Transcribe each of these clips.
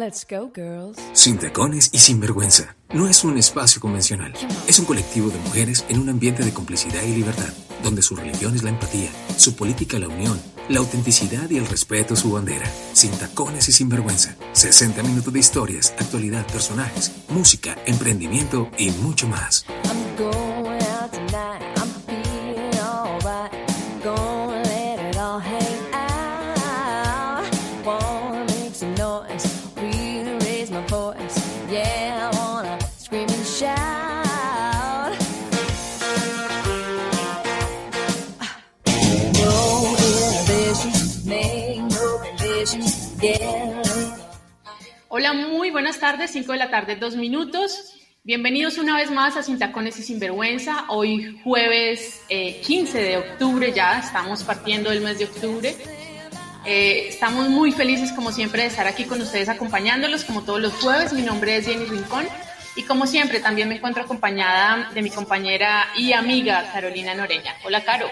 Let's go, girls. Sin tacones y sin vergüenza. No es un espacio convencional. Es un colectivo de mujeres en un ambiente de complicidad y libertad, donde su religión es la empatía, su política la unión, la autenticidad y el respeto su bandera. Sin tacones y sin vergüenza. 60 minutos de historias, actualidad, personajes, música, emprendimiento y mucho más. Tardes, 5 de la tarde, 2 minutos. Bienvenidos una vez más a Sin Tacones y Sinvergüenza. Hoy jueves eh, 15 de octubre, ya estamos partiendo del mes de octubre. Eh, estamos muy felices como siempre de estar aquí con ustedes acompañándolos como todos los jueves. Mi nombre es Jenny Rincón y como siempre también me encuentro acompañada de mi compañera y amiga Carolina Noreña. Hola Caro.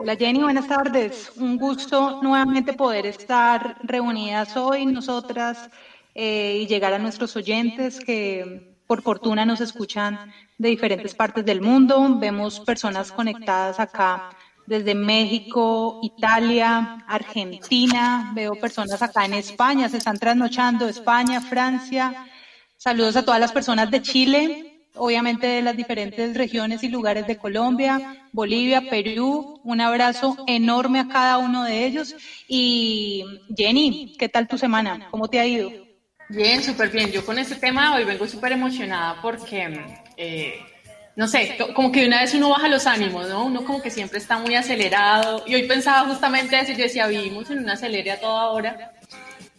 Hola Jenny, buenas tardes. Un gusto nuevamente poder estar reunidas hoy nosotras eh, y llegar a nuestros oyentes que por fortuna nos escuchan de diferentes partes del mundo. Vemos personas conectadas acá desde México, Italia, Argentina. Veo personas acá en España, se están trasnochando España, Francia. Saludos a todas las personas de Chile, obviamente de las diferentes regiones y lugares de Colombia, Bolivia, Perú. Un abrazo enorme a cada uno de ellos. Y Jenny, ¿qué tal tu semana? ¿Cómo te ha ido? Bien, súper bien. Yo con este tema hoy vengo súper emocionada porque, eh, no sé, co- como que una vez uno baja los ánimos, ¿no? Uno como que siempre está muy acelerado. Y hoy pensaba justamente eso, yo decía, vivimos en una acelere a toda hora.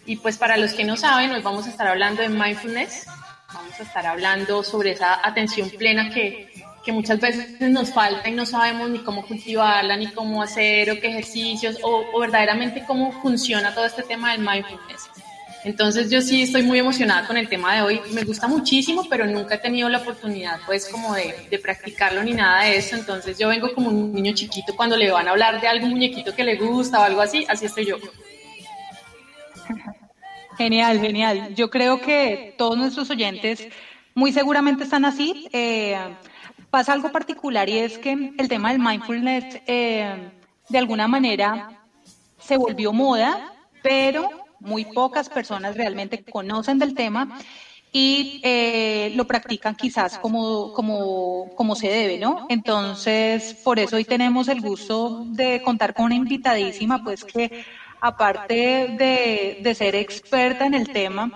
Y pues para los que no saben, hoy vamos a estar hablando de mindfulness. Vamos a estar hablando sobre esa atención plena que, que muchas veces nos falta y no sabemos ni cómo cultivarla, ni cómo hacer, o qué ejercicios, o, o verdaderamente cómo funciona todo este tema del mindfulness. Entonces yo sí estoy muy emocionada con el tema de hoy. Me gusta muchísimo, pero nunca he tenido la oportunidad pues como de, de practicarlo ni nada de eso. Entonces yo vengo como un niño chiquito cuando le van a hablar de algún muñequito que le gusta o algo así. Así estoy yo. Genial, genial. Yo creo que todos nuestros oyentes muy seguramente están así. Eh, pasa algo particular y es que el tema del mindfulness eh, de alguna manera se volvió moda, pero muy pocas personas realmente conocen del tema y eh, lo practican quizás como, como, como se debe, ¿no? Entonces, por eso hoy tenemos el gusto de contar con una invitadísima, pues que aparte de, de ser experta en el tema,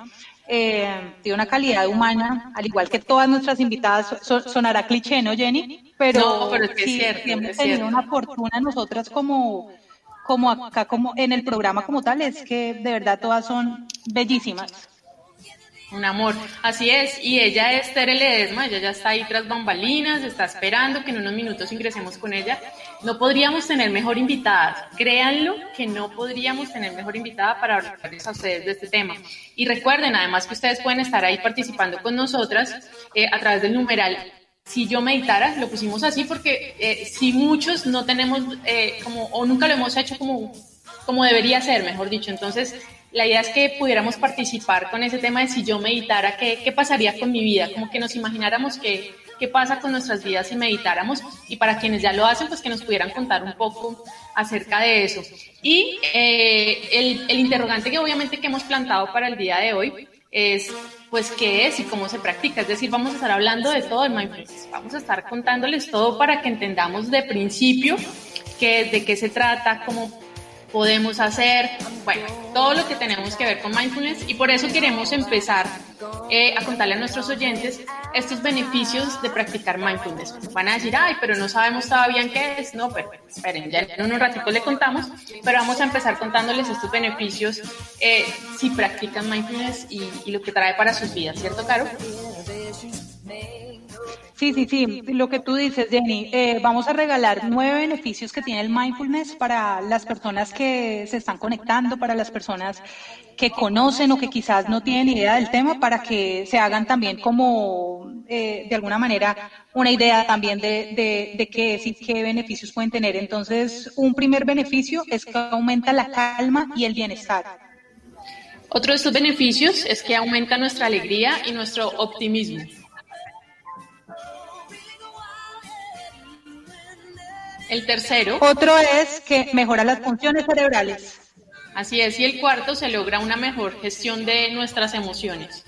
eh, tiene una calidad humana, al igual que todas nuestras invitadas, so- sonará cliché, ¿no, Jenny? Pero, No, pero es que es sí, cierto, sí hemos es tenido cierto. una fortuna nosotras como, como acá, como en el programa como tal, es que de verdad todas son bellísimas. Un amor, así es. Y ella es Tere Ledesma, ella ya está ahí tras bambalinas, está esperando que en unos minutos ingresemos con ella. No podríamos tener mejor invitada, créanlo que no podríamos tener mejor invitada para hablarles a ustedes de este tema. Y recuerden además que ustedes pueden estar ahí participando con nosotras eh, a través del numeral si yo meditara, lo pusimos así porque eh, si muchos no tenemos eh, como, o nunca lo hemos hecho como, como debería ser, mejor dicho. Entonces, la idea es que pudiéramos participar con ese tema de si yo meditara, ¿qué, qué pasaría con mi vida? Como que nos imagináramos qué, qué pasa con nuestras vidas si meditáramos y para quienes ya lo hacen, pues que nos pudieran contar un poco acerca de eso. Y eh, el, el interrogante que obviamente que hemos plantado para el día de hoy es pues qué es y cómo se practica. Es decir, vamos a estar hablando de todo el mindfulness. Vamos a estar contándoles todo para que entendamos de principio qué, de qué se trata, cómo podemos hacer, bueno, todo lo que tenemos que ver con mindfulness y por eso queremos empezar eh, a contarle a nuestros oyentes estos beneficios de practicar mindfulness. Van a decir, ay, pero no sabemos todavía qué es. No, pero esperen, ya en un ratito le contamos, pero vamos a empezar contándoles estos beneficios eh, si practican mindfulness y, y lo que trae para sus vidas, ¿cierto, Caro? Sí, sí, sí, lo que tú dices, Jenny, eh, vamos a regalar nueve beneficios que tiene el mindfulness para las personas que se están conectando, para las personas que conocen o que quizás no tienen idea del tema, para que se hagan también como, eh, de alguna manera, una idea también de, qué es y qué beneficios pueden tener. Entonces, un primer beneficio es que aumenta la calma y el bienestar. Otro de estos beneficios es que aumenta nuestra alegría y nuestro optimismo. El tercero. Otro es que mejora las funciones cerebrales. Así es. Y el cuarto se logra una mejor gestión de nuestras emociones.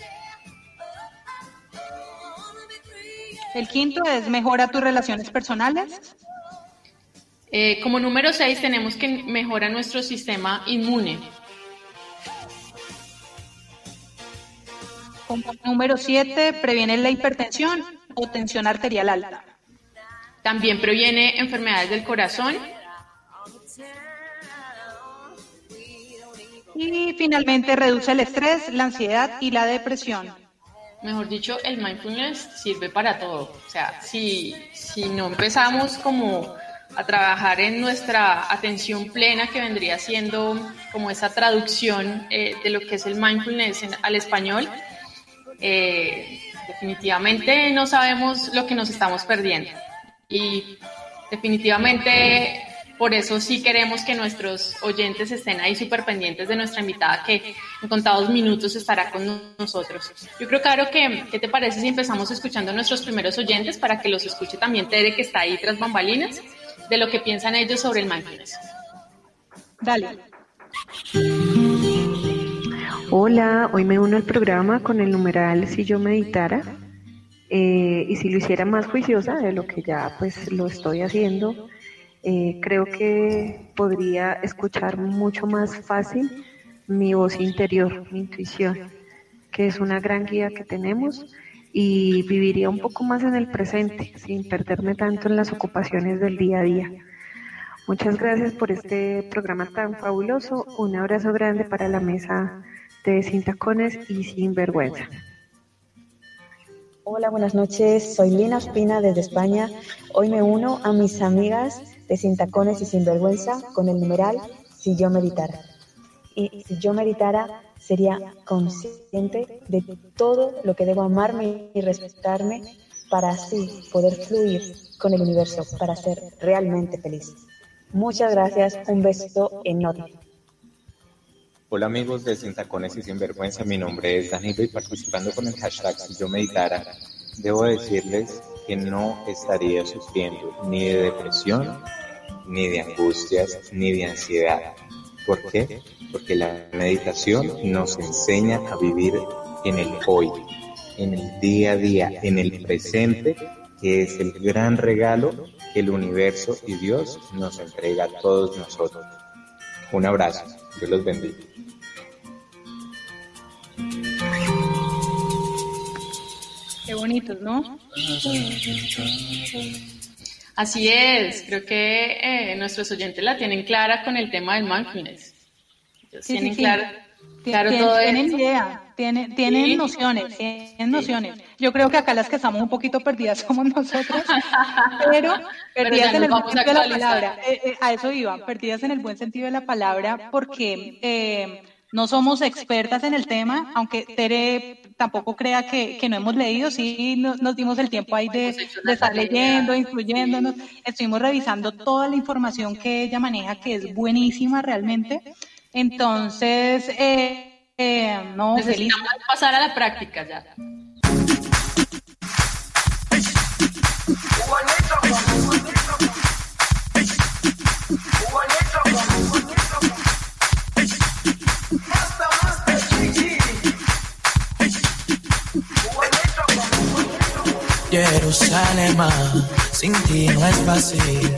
El quinto es mejora tus relaciones personales. Eh, como número seis tenemos que mejora nuestro sistema inmune. Como número siete previene la hipertensión o tensión arterial alta. También previene enfermedades del corazón. Y finalmente reduce el estrés, la ansiedad y la depresión. Mejor dicho, el mindfulness sirve para todo. O sea, si, si no empezamos como a trabajar en nuestra atención plena, que vendría siendo como esa traducción eh, de lo que es el mindfulness al español, eh, definitivamente no sabemos lo que nos estamos perdiendo y definitivamente por eso sí queremos que nuestros oyentes estén ahí súper pendientes de nuestra invitada que en contados minutos estará con nosotros. Yo creo, claro, que ¿qué te parece si empezamos escuchando a nuestros primeros oyentes para que los escuche también Tere, que está ahí tras bambalinas, de lo que piensan ellos sobre el mindfulness? Dale. Hola, hoy me uno al programa con el numeral Si yo meditara. Eh, y si lo hiciera más juiciosa de lo que ya pues lo estoy haciendo, eh, creo que podría escuchar mucho más fácil mi voz interior, mi intuición, que es una gran guía que tenemos y viviría un poco más en el presente, sin perderme tanto en las ocupaciones del día a día. Muchas gracias por este programa tan fabuloso. Un abrazo grande para la mesa de Sin Tacones y Sin Vergüenza. Hola, buenas noches. Soy Lina Espina desde España. Hoy me uno a mis amigas de Sin Tacones y Sin Vergüenza con el numeral Si yo meditara. Y si yo meditara, sería consciente de todo lo que debo amarme y respetarme para así poder fluir con el universo, para ser realmente feliz. Muchas gracias. Un beso enorme. Hola amigos de Sin Tacones y Sin Vergüenza, mi nombre es Danilo y participando con el hashtag Si yo meditara, debo decirles que no estaría sufriendo ni de depresión, ni de angustias, ni de ansiedad. ¿Por qué? Porque la meditación nos enseña a vivir en el hoy, en el día a día, en el presente, que es el gran regalo que el universo y Dios nos entrega a todos nosotros. Un abrazo, Dios los bendiga. Qué bonitos, ¿no? Así es, creo que eh, nuestros oyentes la tienen clara con el tema del mindfulness. Ellos Sí, tienen sí, sí. claro, claro todo tienen eso. idea, tienen, tienen Sí. nociones, tienen nociones. Yo creo que acá las que estamos un poquito perdidas somos nosotros, pero perdidas ya en el nos buen sentido de la palabra. Eh, eh, a eso iba, perdidas en el buen sentido de la palabra, porque eh, no somos expertas en el tema, aunque Tere tampoco crea que, que no hemos leído, sí no- nos dimos el tiempo ahí de, de estar leyendo, incluyéndonos. Estuvimos revisando toda la información que ella maneja, que es buenísima realmente. Entonces, eh, eh, no, feliz. Pasar a la práctica ya. Jerusalén, sin ti no es fácil.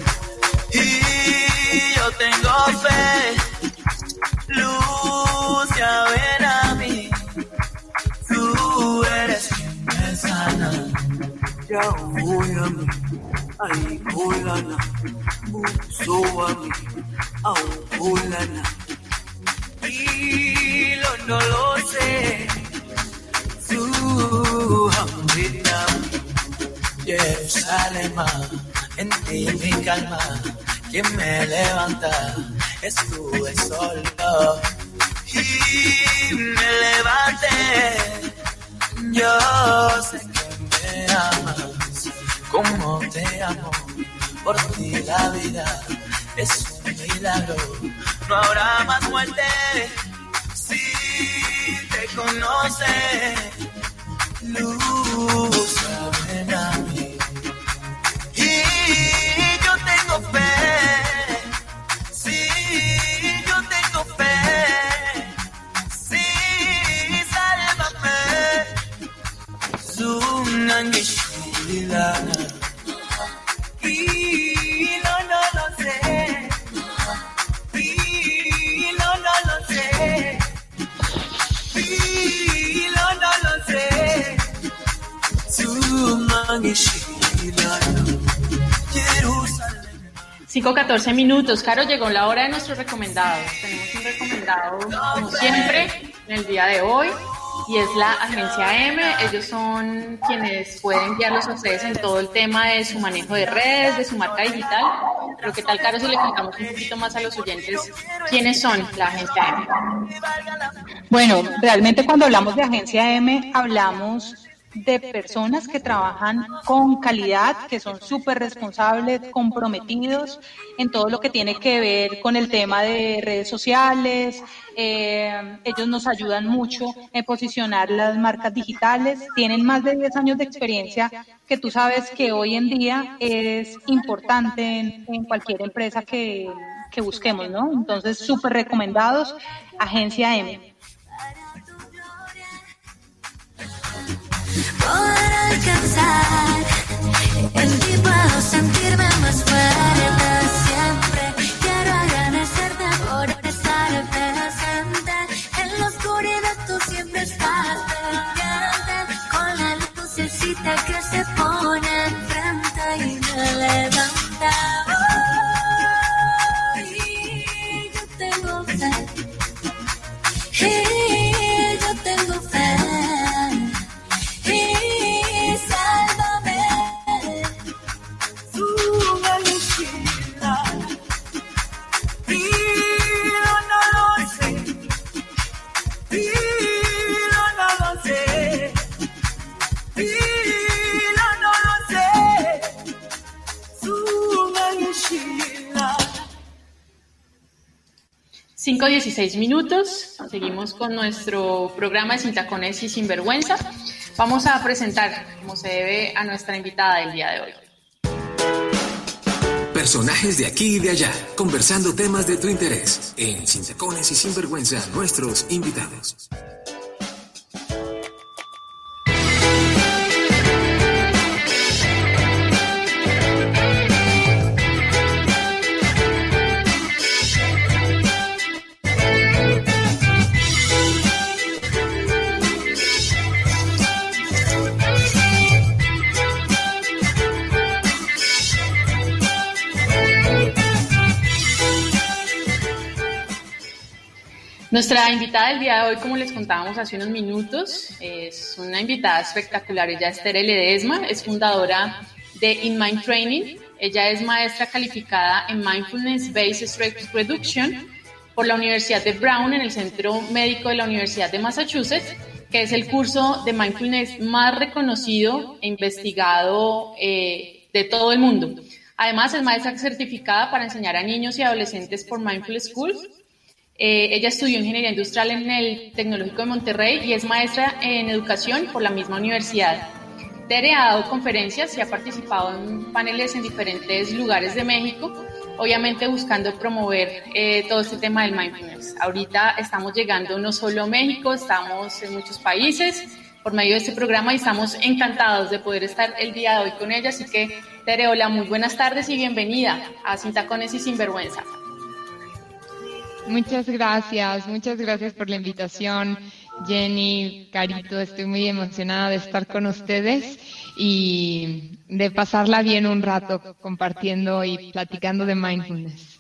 Y yo tengo fe, luz, ya ven a mí. Tú eres quien me sana. Ya voy a mí, ay, kulana, muso a mí, au kulana. Y lo no lo sé, tú, hambrina, Jerusalén, en ti mi calma, quien me levanta, estuve solo y me levanté. Yo sé que me amas, como te amo, por ti la vida es un milagro, no habrá más muerte si te conoce. Luz, 5-14 minutos. Caro, llegó la hora de nuestros recomendados. Tenemos un recomendado, como siempre, en el día de hoy, y es la agencia M. Ellos son quienes pueden guiarlos a ustedes en todo el tema de su manejo de redes, de su marca digital. Pero ¿qué tal, Caro, si le contamos un poquito más a los oyentes quiénes son la agencia M? Bueno, realmente cuando hablamos de agencia M, hablamos de personas que trabajan con calidad, que son súper responsables, comprometidos en todo lo que tiene que ver con el tema de redes sociales. Eh, ellos nos ayudan mucho en posicionar las marcas digitales. Tienen más de 10 años de experiencia que tú sabes que hoy en día es importante en, en cualquier empresa que, que busquemos, ¿no? Entonces, súper recomendados, Agencia M. poder alcanzar. En ti puedo sentirme más fuerte 5-16 minutos. Seguimos con nuestro programa de Sin Tacones y Sinvergüenza. Vamos a presentar, como se debe, a nuestra invitada del día de hoy. Personajes de aquí y de allá, conversando temas de tu interés. En Sin Tacones y Sinvergüenza, nuestros invitados. Nuestra invitada del día de hoy, como les contábamos hace unos minutos, es una invitada espectacular. Ella es Tere Ledesma, es fundadora de In Mind Training. Ella es maestra calificada en Mindfulness Based Stress Reduction por la Universidad de Brown en el Centro Médico de la Universidad de Massachusetts, que es el curso de mindfulness más reconocido e investigado eh, de todo el mundo. Además, es maestra certificada para enseñar a niños y adolescentes por Mindful Schools eh, ella estudió ingeniería industrial en el Tecnológico de Monterrey y es maestra en educación por la misma universidad. Tere ha dado conferencias y ha participado en paneles en diferentes lugares de México, obviamente buscando promover eh, todo este tema del mindfulness. Ahorita estamos llegando no solo a México, estamos en muchos países por medio de este programa y estamos encantados de poder estar el día de hoy con ella. Así que, Tere, hola, muy buenas tardes y bienvenida a Sin Tacones y Sinvergüenza. Muchas gracias, muchas gracias por la invitación, Jenny, Carito, estoy muy emocionada de estar con ustedes y de pasarla bien un rato compartiendo y platicando de mindfulness.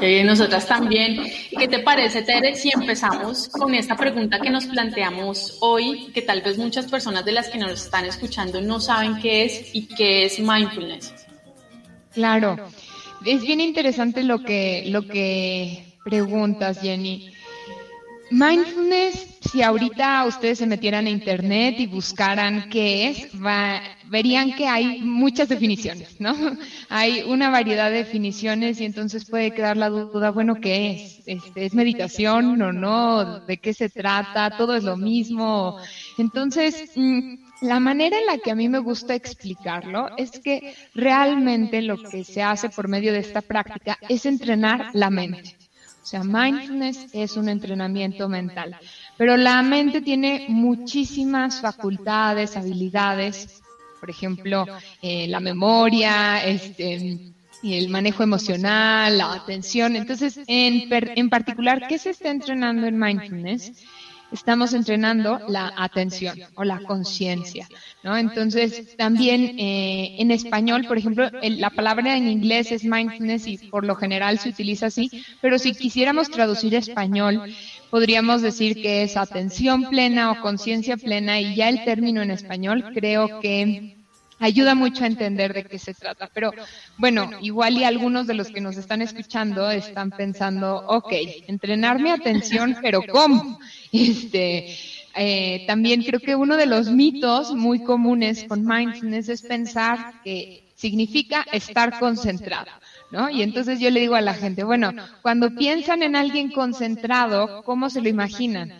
Eh, nosotras también. ¿Y qué te parece, Tere, si empezamos con esta pregunta que nos planteamos hoy, que tal vez muchas personas de las que nos están escuchando no saben qué es y qué es mindfulness? Claro, es bien interesante lo que, lo que preguntas, Jenny. Mindfulness, si ahorita ustedes se metieran a internet y buscaran qué es, verían que hay muchas definiciones, ¿no? Hay una variedad de definiciones y entonces puede quedar la duda, bueno, ¿qué es? Este, ¿Es meditación o no? ¿De qué se trata? ¿Todo es lo mismo? Entonces, mm, la manera en la que a mí me gusta explicarlo es que realmente lo que se hace por medio de esta práctica es entrenar la mente. O sea, mindfulness es un entrenamiento mental. Pero la mente tiene muchísimas facultades, habilidades, por ejemplo, eh, la memoria, este, el manejo emocional, la atención. Entonces, en, en particular, ¿qué se está entrenando en mindfulness? Estamos entrenando la atención o la conciencia, ¿no? Entonces, también eh, en español, por ejemplo, la palabra en inglés es mindfulness y por lo general se utiliza así, pero si quisiéramos traducir español, podríamos decir que es atención plena o conciencia plena y ya el término en español creo que ayuda mucho a entender de qué se trata. Pero bueno, igual y algunos de los que nos están escuchando están pensando, ok, entrenar mi atención, pero ¿cómo? Este, eh, también creo que uno de los mitos muy comunes con mindfulness es pensar que significa estar concentrado. ¿No? Y entonces yo le digo a la gente, bueno, cuando piensan en alguien concentrado, ¿cómo se lo imaginan?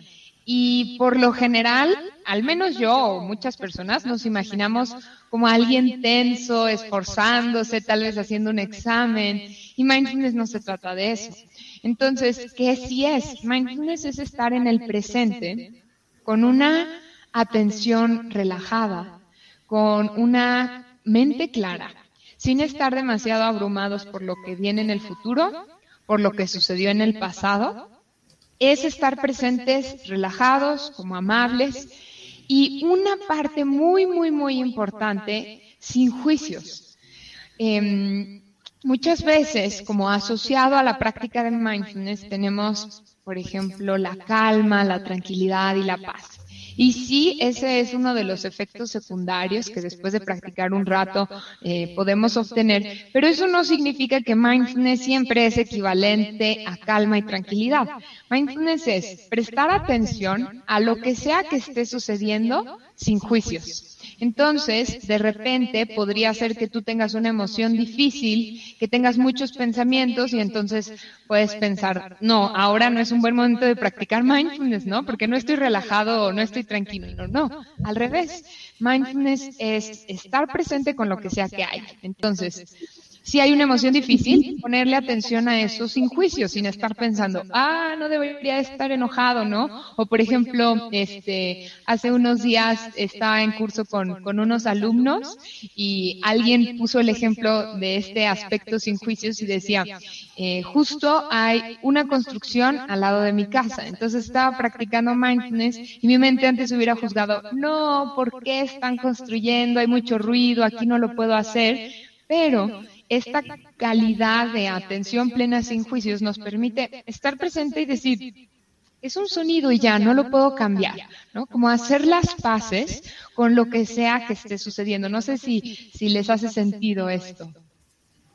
Y por lo general, al menos yo o muchas personas nos imaginamos como alguien tenso, esforzándose, tal vez haciendo un examen. Y mindfulness no se trata de eso. Entonces, ¿qué sí es? Mindfulness es estar en el presente con una atención relajada, con una mente clara, sin estar demasiado abrumados por lo que viene en el futuro, por lo que sucedió en el pasado. Es estar presentes, relajados, como amables y una parte muy, muy, muy importante, sin juicios. Em, muchas veces, como asociado a la práctica de mindfulness, tenemos, por ejemplo, la calma, la tranquilidad y la paz. Y sí, ese es uno de los efectos secundarios que después de practicar un rato eh, podemos obtener, pero eso no significa que mindfulness siempre es equivalente a calma y tranquilidad. Mindfulness es prestar atención a lo que sea que esté sucediendo sin juicios. Entonces, de repente podría ser que tú tengas una emoción difícil, que tengas muchos pensamientos y entonces puedes pensar, no, ahora no es un buen momento de practicar mindfulness, ¿no? Porque no estoy relajado o no estoy tranquilo. No, no, al revés. Mindfulness es estar presente con lo que sea que hay. Entonces, si hay una emoción difícil, ponerle atención a eso sin juicio, sin estar pensando, ah, no debería estar enojado, ¿no? O por ejemplo, este, hace unos días estaba en curso con, con unos alumnos y alguien puso el ejemplo de este aspecto sin juicios y decía, eh, justo hay una construcción al lado de mi casa. Entonces estaba practicando mindfulness y mi mente antes hubiera juzgado, no, ¿por qué están construyendo? Hay mucho ruido, aquí no lo puedo hacer. Pero esta calidad de atención plena sin juicios nos permite estar presente y decir, es un sonido y ya, no lo puedo cambiar, ¿no? Como hacer las paces con lo que sea que esté sucediendo. No sé si, si les hace sentido esto.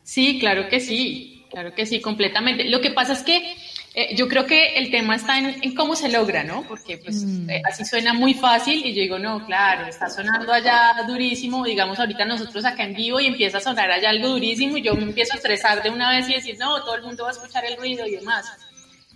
Sí, claro que sí, claro que sí, completamente. Lo que pasa es que eh, yo creo que el tema está en, cómo se logra, ¿no? Porque pues mm. eh, así suena muy fácil y yo digo, no, claro, está sonando allá durísimo, digamos ahorita nosotros acá en vivo y empieza a sonar allá algo durísimo y yo me empiezo a estresar de una vez y decir, no, todo el mundo va a escuchar el ruido y demás.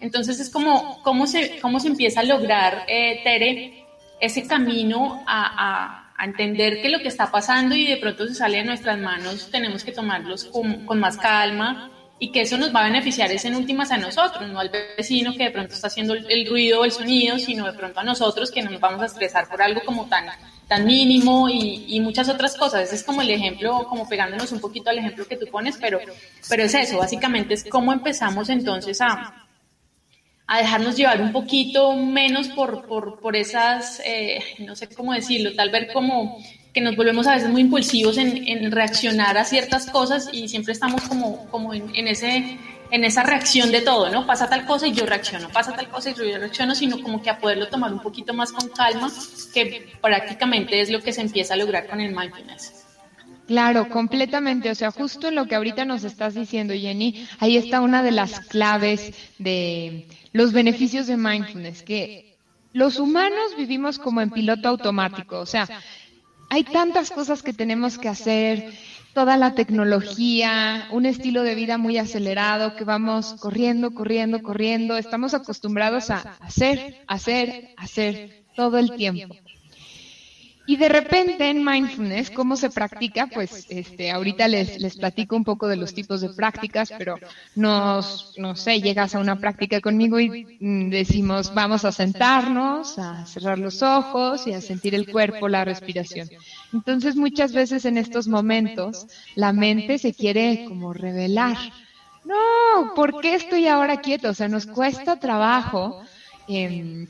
Entonces es como, cómo se, cómo se empieza a lograr, eh, Tere, ese camino a, a, entender que lo que está pasando y de pronto se sale de nuestras manos, tenemos que tomarlos con, con más calma, y que eso nos va a beneficiar es en últimas a nosotros, no al vecino que de pronto está haciendo el ruido o el sonido, sino de pronto a nosotros que nos vamos a estresar por algo como tan, tan mínimo y, y, muchas otras cosas. Ese es como el ejemplo, como pegándonos un poquito al ejemplo que tú pones, pero, pero es eso, básicamente es cómo empezamos entonces a, a dejarnos llevar un poquito menos por, por, por esas, eh, no sé cómo decirlo, tal vez como que nos volvemos a veces muy impulsivos en, en reaccionar a ciertas cosas y siempre estamos como, como en, en, ese, en esa reacción de todo, ¿no? Pasa tal cosa y yo reacciono, pasa tal cosa y yo reacciono, sino como que a poderlo tomar un poquito más con calma, que prácticamente es lo que se empieza a lograr con el mindfulness. Claro, completamente. O sea, justo lo que ahorita nos estás diciendo, Jenny, ahí está una de las claves de los beneficios de mindfulness, que los humanos vivimos como en piloto automático. O sea, hay tantas cosas que tenemos que hacer, toda la tecnología, un estilo de vida muy acelerado, que vamos corriendo, corriendo, corriendo. Estamos acostumbrados a hacer, hacer, hacer todo el tiempo. Y de repente en mindfulness, ¿cómo se practica? Pues este, ahorita les, les platico un poco de los tipos de prácticas, pero nos, no sé, llegas a una práctica conmigo y mm, decimos, vamos a sentarnos, a cerrar los ojos y a sentir el cuerpo, la respiración. Entonces muchas veces en estos momentos la mente se quiere como revelar. No, ¿por qué estoy ahora quieto? O sea, nos cuesta trabajo eh,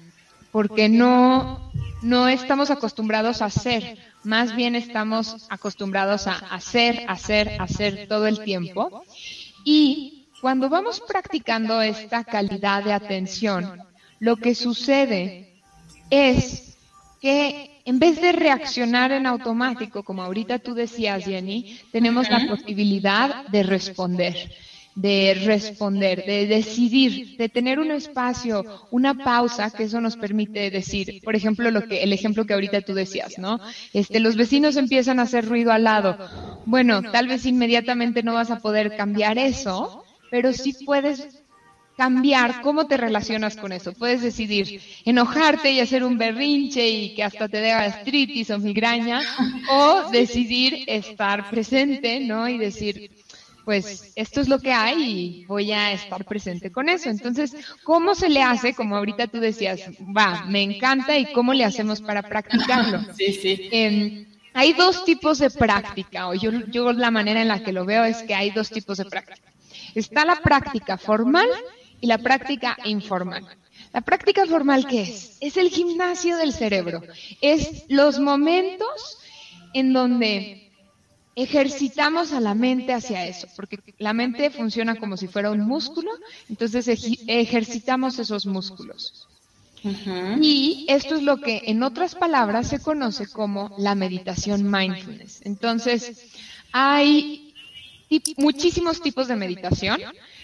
porque no no estamos acostumbrados a hacer, más bien estamos acostumbrados a hacer, hacer, hacer todo el tiempo. Y cuando vamos practicando esta calidad de atención, lo que sucede es que en vez de reaccionar en automático, como ahorita tú decías, Jenny, tenemos la posibilidad de responder de responder, de decidir, de tener un espacio, una pausa, que eso nos permite decir, por ejemplo, lo que, el ejemplo que ahorita tú decías, ¿no? Este, los vecinos empiezan a hacer ruido al lado. Bueno, tal vez inmediatamente no vas a poder cambiar eso, pero sí puedes cambiar cómo te relacionas con eso. Puedes decidir enojarte y hacer un berrinche y que hasta te dé gastritis o migraña, o decidir estar presente, ¿no? Y decir, pues esto es lo que hay y voy a estar presente con eso. Entonces, ¿cómo se le hace? Como ahorita tú decías, va, me encanta y cómo le hacemos para practicarlo. Sí, sí. Eh, hay dos tipos de práctica, o yo, yo la manera en la que lo veo es que hay dos tipos de práctica. Está la práctica formal y la práctica informal. La práctica formal, ¿qué es? Es el gimnasio del cerebro. Es los momentos en donde ejercitamos a la mente hacia eso, porque la mente funciona como si fuera un músculo, entonces ejercitamos esos músculos. Y esto es lo que en otras palabras se conoce como la meditación mindfulness. Entonces, hay muchísimos tipos de meditación.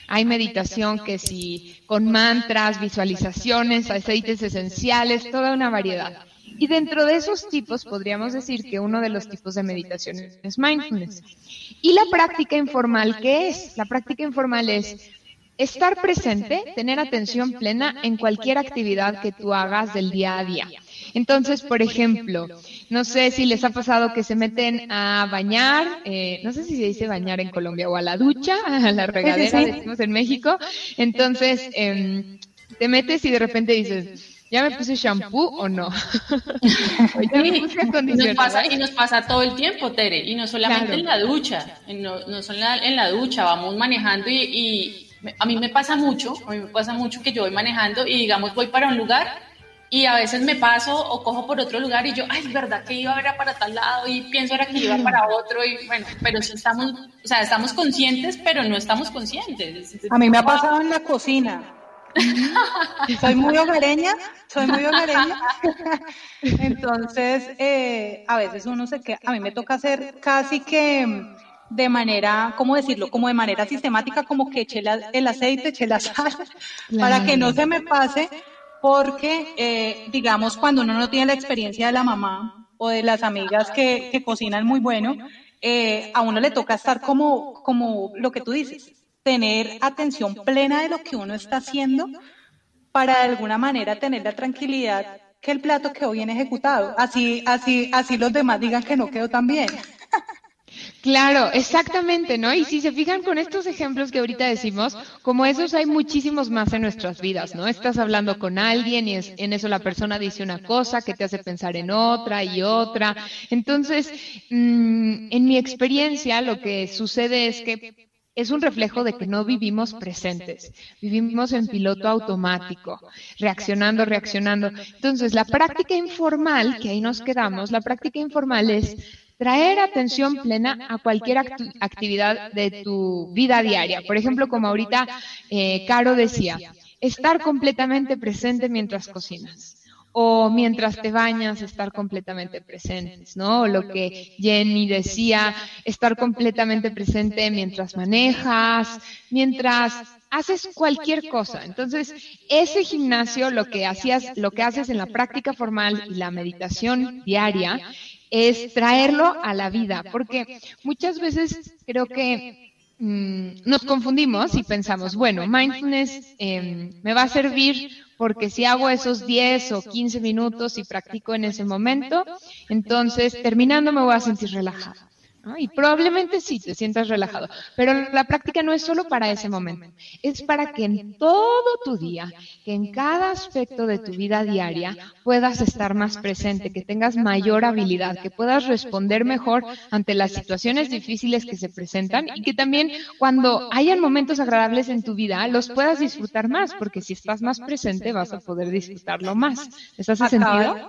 Hay meditación que si con mantras, visualizaciones, aceites esenciales, toda una variedad. Y dentro de esos tipos podríamos decir que uno de los tipos de meditación es mindfulness. Y la práctica informal, ¿qué es? La práctica informal es estar presente, tener atención plena en cualquier actividad que tú hagas del día a día. Entonces, por ejemplo, no sé si les ha pasado que se meten a bañar, eh, no sé si se dice bañar en Colombia o a la ducha, a la regadera, decimos en México. Entonces, eh, te metes y de repente dices, ¿Ya me puse shampoo o no? ya me puse y, nos pasa, y nos pasa todo el tiempo, Tere, y no solamente en la ducha, no, no solo en la ducha, vamos manejando y, y, a mí me pasa mucho, a mí me pasa mucho que yo voy manejando y digamos voy para un lugar y a veces me paso o cojo por otro lugar y yo, ay, verdad que iba a ver para tal lado y pienso ahora que iba para otro y bueno, pero si estamos, o sea, estamos conscientes, pero no estamos conscientes. A mí me ha pasado en la cocina soy muy hogareña, soy muy hogareña. Entonces, eh, a veces uno se queda, a mí me toca hacer casi que de manera, ¿cómo decirlo? Como de manera sistemática, como que eche el aceite, eche la sal, para que no se me pase, porque, eh, digamos, cuando uno no tiene la experiencia de la mamá o de las amigas que, que cocinan muy bueno, eh, a uno le toca estar como, como lo que tú dices, tener atención plena de lo que uno está haciendo para de alguna manera tener la tranquilidad que el plato quedó bien ejecutado. Así, así, así los demás digan que no quedó tan bien. Claro, exactamente, ¿no? Y si se fijan con estos ejemplos que ahorita decimos, como esos hay muchísimos más en nuestras vidas, ¿no? Estás hablando con alguien y es, en eso la persona dice una cosa que te hace pensar en otra y otra. Entonces, mm, en mi experiencia, lo que sucede es que es un reflejo de que no vivimos presentes, vivimos en piloto automático, reaccionando, reaccionando. Entonces, la práctica informal, que ahí nos quedamos, la práctica informal es traer atención plena a cualquier actividad de tu vida diaria. Por ejemplo, como ahorita eh, Caro decía, estar completamente presente mientras cocinas o mientras te bañas estar completamente presentes, ¿no? Lo que Jenny decía, estar completamente presente mientras manejas, mientras haces cualquier cosa. Entonces, ese gimnasio, lo que hacías, lo que haces en la práctica formal y la meditación diaria, es traerlo a la vida, porque muchas veces creo que mm, nos confundimos y pensamos, bueno, mindfulness em, me va a servir porque si hago esos 10 o 15 minutos y practico en ese momento, entonces terminando me voy a sentir relajada. Y probablemente sí te sientas relajado, pero la práctica no es solo para ese momento, es para que en todo tu día, que en cada aspecto de tu vida diaria puedas estar más presente, que tengas mayor habilidad, que puedas responder mejor ante las situaciones difíciles que se presentan y que también cuando hayan momentos agradables en tu vida los puedas disfrutar más, porque si estás más presente vas a poder disfrutarlo más. ¿Eso hace sentido?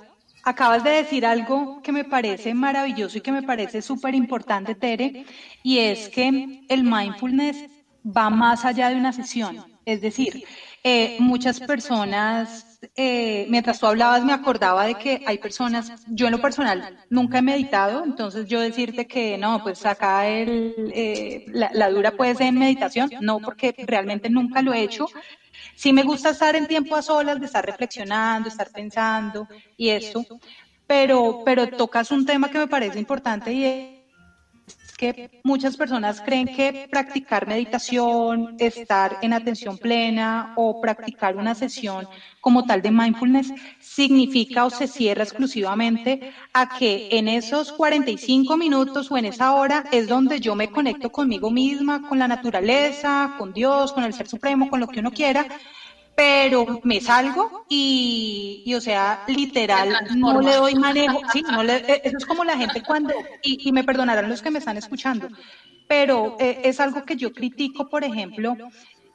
Acabas de decir algo que me parece maravilloso y que me parece súper importante, Tere, y es que el mindfulness va más allá de una sesión. Es decir, eh, muchas personas, eh, mientras tú hablabas, me acordaba de que hay personas, yo en lo personal nunca he meditado, entonces yo decirte que no, pues acá el, eh, la, la, dura puede ser en meditación, no, porque realmente nunca lo he hecho, Sí me gusta estar en tiempo a solas, de estar reflexionando, estar pensando y eso, pero, pero tocas un tema que me parece importante y es que muchas personas creen que practicar meditación, estar en atención plena o practicar una sesión como tal de mindfulness significa o se cierra exclusivamente a que en esos 45 minutos o en esa hora es donde yo me conecto conmigo misma, con la naturaleza, con Dios, con el Ser Supremo, con lo que uno quiera, pero me salgo y, y, o sea, literal, no le doy manejo. Sí, no le, eh, eso es como la gente cuando, y, y me perdonarán los que me están escuchando, pero eh, es algo que yo critico, por ejemplo,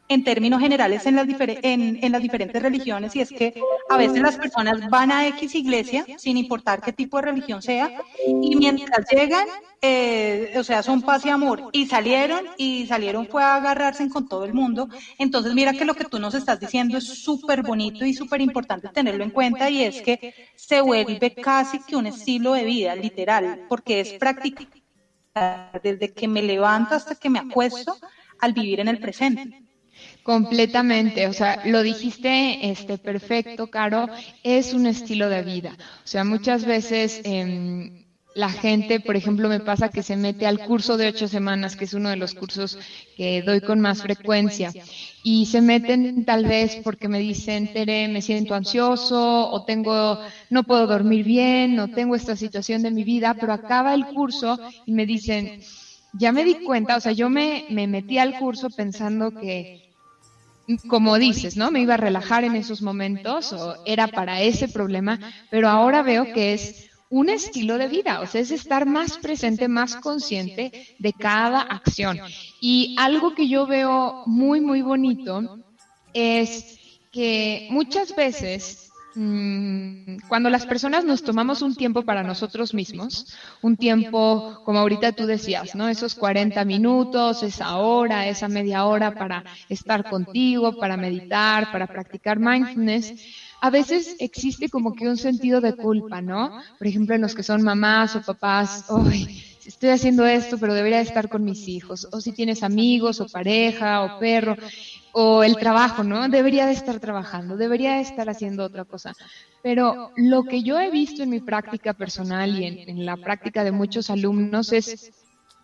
en términos generales en las, en, en las diferentes religiones y es que a veces las personas van a X iglesia sin importar qué tipo de religión sea y mientras llegan, eh, o sea, son paz y amor y salieron y salieron fue a agarrarse con todo el mundo. Entonces mira que lo que tú nos estás diciendo es súper bonito y súper importante tenerlo en cuenta y es que se vuelve casi que un estilo de vida, literal, porque es práctica desde que me levanto hasta que me acuesto al vivir en el presente. Completamente, o sea, lo dijiste este perfecto, Caro, es un estilo de vida. O sea, muchas veces eh, la gente, por ejemplo, me pasa que se mete al curso de ocho semanas, que es uno de los cursos que doy con más frecuencia, y se meten tal vez porque me dicen, Tere, me siento ansioso, o tengo, no puedo dormir bien, o tengo esta situación de mi vida, pero acaba el curso y me dicen, ya me di cuenta, o sea, yo me, me metí al curso pensando que como dices, ¿no? Me iba a relajar en esos momentos o era para ese problema, pero ahora veo que es un estilo de vida, o sea, es estar más presente, más consciente de cada acción. Y algo que yo veo muy, muy bonito es que muchas veces cuando las personas nos tomamos un tiempo para nosotros mismos, un tiempo, como ahorita tú decías, ¿no? Esos 40 minutos, esa hora, esa media hora para estar contigo, para meditar, para practicar mindfulness, a veces existe como que un sentido de culpa, ¿no? Por ejemplo, en los que son mamás o papás. Estoy haciendo esto, pero debería estar con mis hijos. O si tienes amigos o pareja o perro o el trabajo, ¿no? Debería de estar trabajando, debería de estar haciendo otra cosa. Pero lo que yo he visto en mi práctica personal y en, la práctica de muchos alumnos es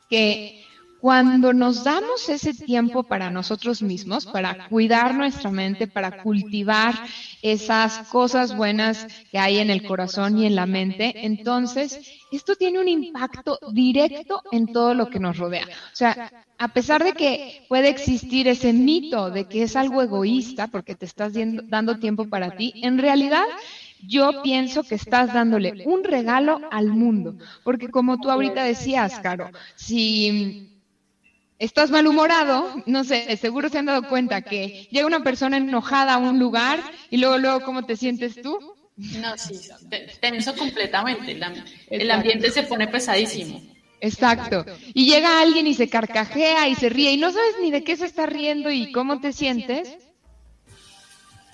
que cuando nos damos ese tiempo para nosotros mismos, para cuidar nuestra mente, para cultivar esas cosas buenas que hay en el corazón y en la mente, entonces esto tiene un impacto directo en todo lo que nos rodea. O sea, a pesar de que puede existir ese mito de que es algo egoísta porque te estás dando tiempo para ti, en realidad yo pienso que estás dándole un regalo al mundo. Porque como tú ahorita decías, Caro, si estás malhumorado, no sé, seguro se han dado cuenta que llega una persona enojada a un lugar y luego, luego, ¿cómo te sientes tú? No, sí, tenso completamente. el ambiente se pone pesadísimo. Exacto. Y llega alguien y se carcajea y se ríe y no sabes ni de qué se está riendo y cómo te sientes.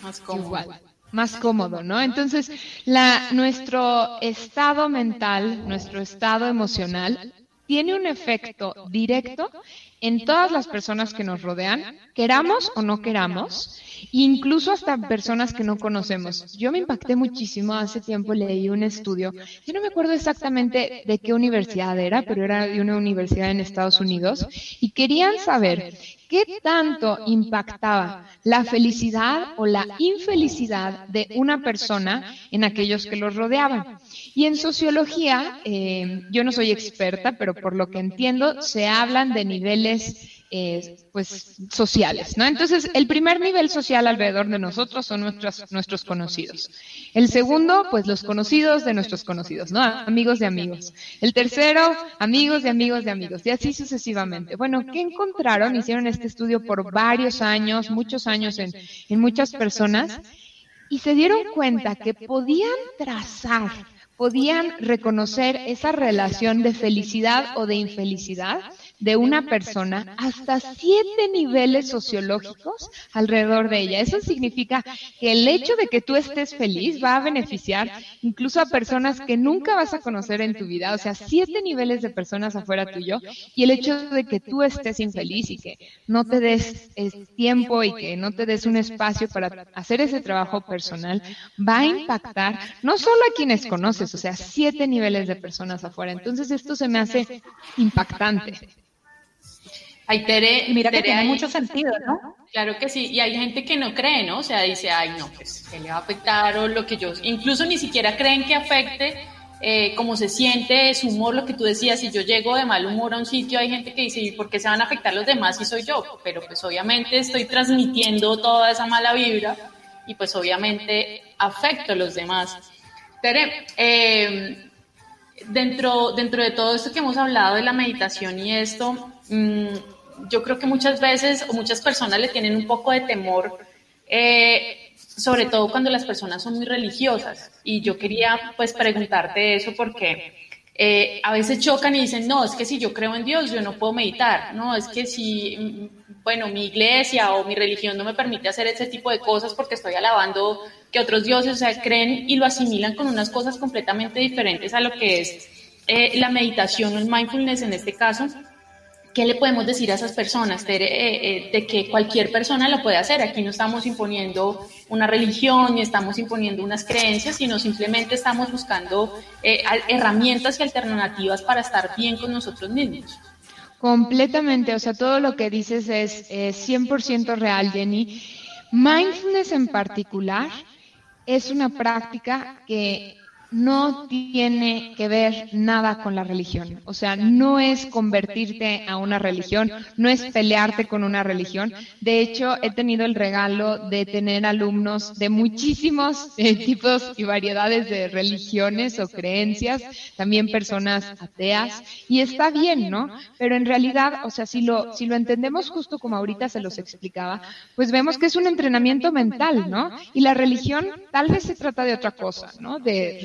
Más cómodo. más cómodo, ¿no? Entonces, la, nuestro estado mental, nuestro estado emocional, tiene un efecto directo en todas las personas que nos rodean, queramos o no queramos, incluso hasta personas que no conocemos. Yo me impacté muchísimo, hace tiempo leí un estudio, yo no me acuerdo exactamente de qué universidad era, pero era de una universidad en Estados Unidos, y querían saber qué tanto impactaba la felicidad o la infelicidad de una persona en aquellos que los rodeaban. Y en sociología, eh, yo no soy experta, pero por lo que entiendo, se hablan de niveles eh, pues sociales, ¿no? Entonces, el primer nivel social alrededor de nosotros son nuestros, nuestros conocidos. El segundo, pues los conocidos de nuestros conocidos, ¿no? Amigos de amigos. El tercero, amigos de amigos de amigos, y así sucesivamente. Bueno, ¿qué encontraron? Hicieron este estudio por varios años, muchos años en, en muchas personas, y se dieron cuenta que podían trazar podían reconocer esa relación de felicidad o de infelicidad de una persona hasta siete niveles sociológicos alrededor de ella. Eso significa que el hecho de que tú estés feliz va a beneficiar incluso a personas que nunca vas a conocer en tu vida, o sea, siete niveles de personas afuera tuyo, y el hecho de que tú estés infeliz y que no te des tiempo y que no te des un espacio para hacer ese trabajo personal, va a impactar no solo a quienes conoces, o sea, siete niveles de personas afuera. Entonces esto se me hace impactante. Ay, Tere, mira que tiene mucho sentido, ¿no? Claro que sí, y hay gente que no cree, ¿no? O sea, dice, ay, no, pues, ¿qué le va a afectar? O lo que yo, incluso ni siquiera creen que afecte eh, cómo se siente, su humor, lo que tú decías, si yo llego de mal humor a un sitio, hay gente que dice, ¿y por qué se van a afectar los demás si soy yo? Pero pues obviamente estoy transmitiendo toda esa mala vibra y pues obviamente afecto a los demás. Tere, eh, dentro, dentro de todo esto que hemos hablado de la meditación y esto, mmm, yo creo que muchas veces o muchas personas le tienen un poco de temor, eh, sobre todo cuando las personas son muy religiosas. Y yo quería pues preguntarte eso porque eh, a veces chocan y dicen, no, es que si yo creo en Dios, yo no puedo meditar. No, es que si, mm, bueno, mi iglesia o mi religión no me permite hacer ese tipo de cosas porque estoy alabando que otros dioses, o sea, creen y lo asimilan con unas cosas completamente diferentes a lo que es eh, la meditación o el mindfulness en este caso. ¿Qué le podemos decir a esas personas de, eh, eh, de, que cualquier persona lo puede hacer? Aquí no estamos imponiendo una religión ni estamos imponiendo unas creencias, sino simplemente estamos buscando eh, herramientas y alternativas para estar bien con nosotros mismos. Completamente, o sea, todo lo que dices es, es 100% real, Jenny. Mindfulness en particular es una práctica que no tiene que ver nada con la religión. O sea, no es convertirte a una religión, no es pelearte con una religión. De hecho, he tenido el regalo de tener alumnos de muchísimos eh, tipos y variedades de religiones o creencias, también personas ateas, y está bien, ¿no? Pero en realidad, o sea, si lo, si lo entendemos justo como ahorita se los explicaba, pues vemos que es un entrenamiento mental, ¿no? Y la religión tal vez se trata de otra cosa, ¿no? De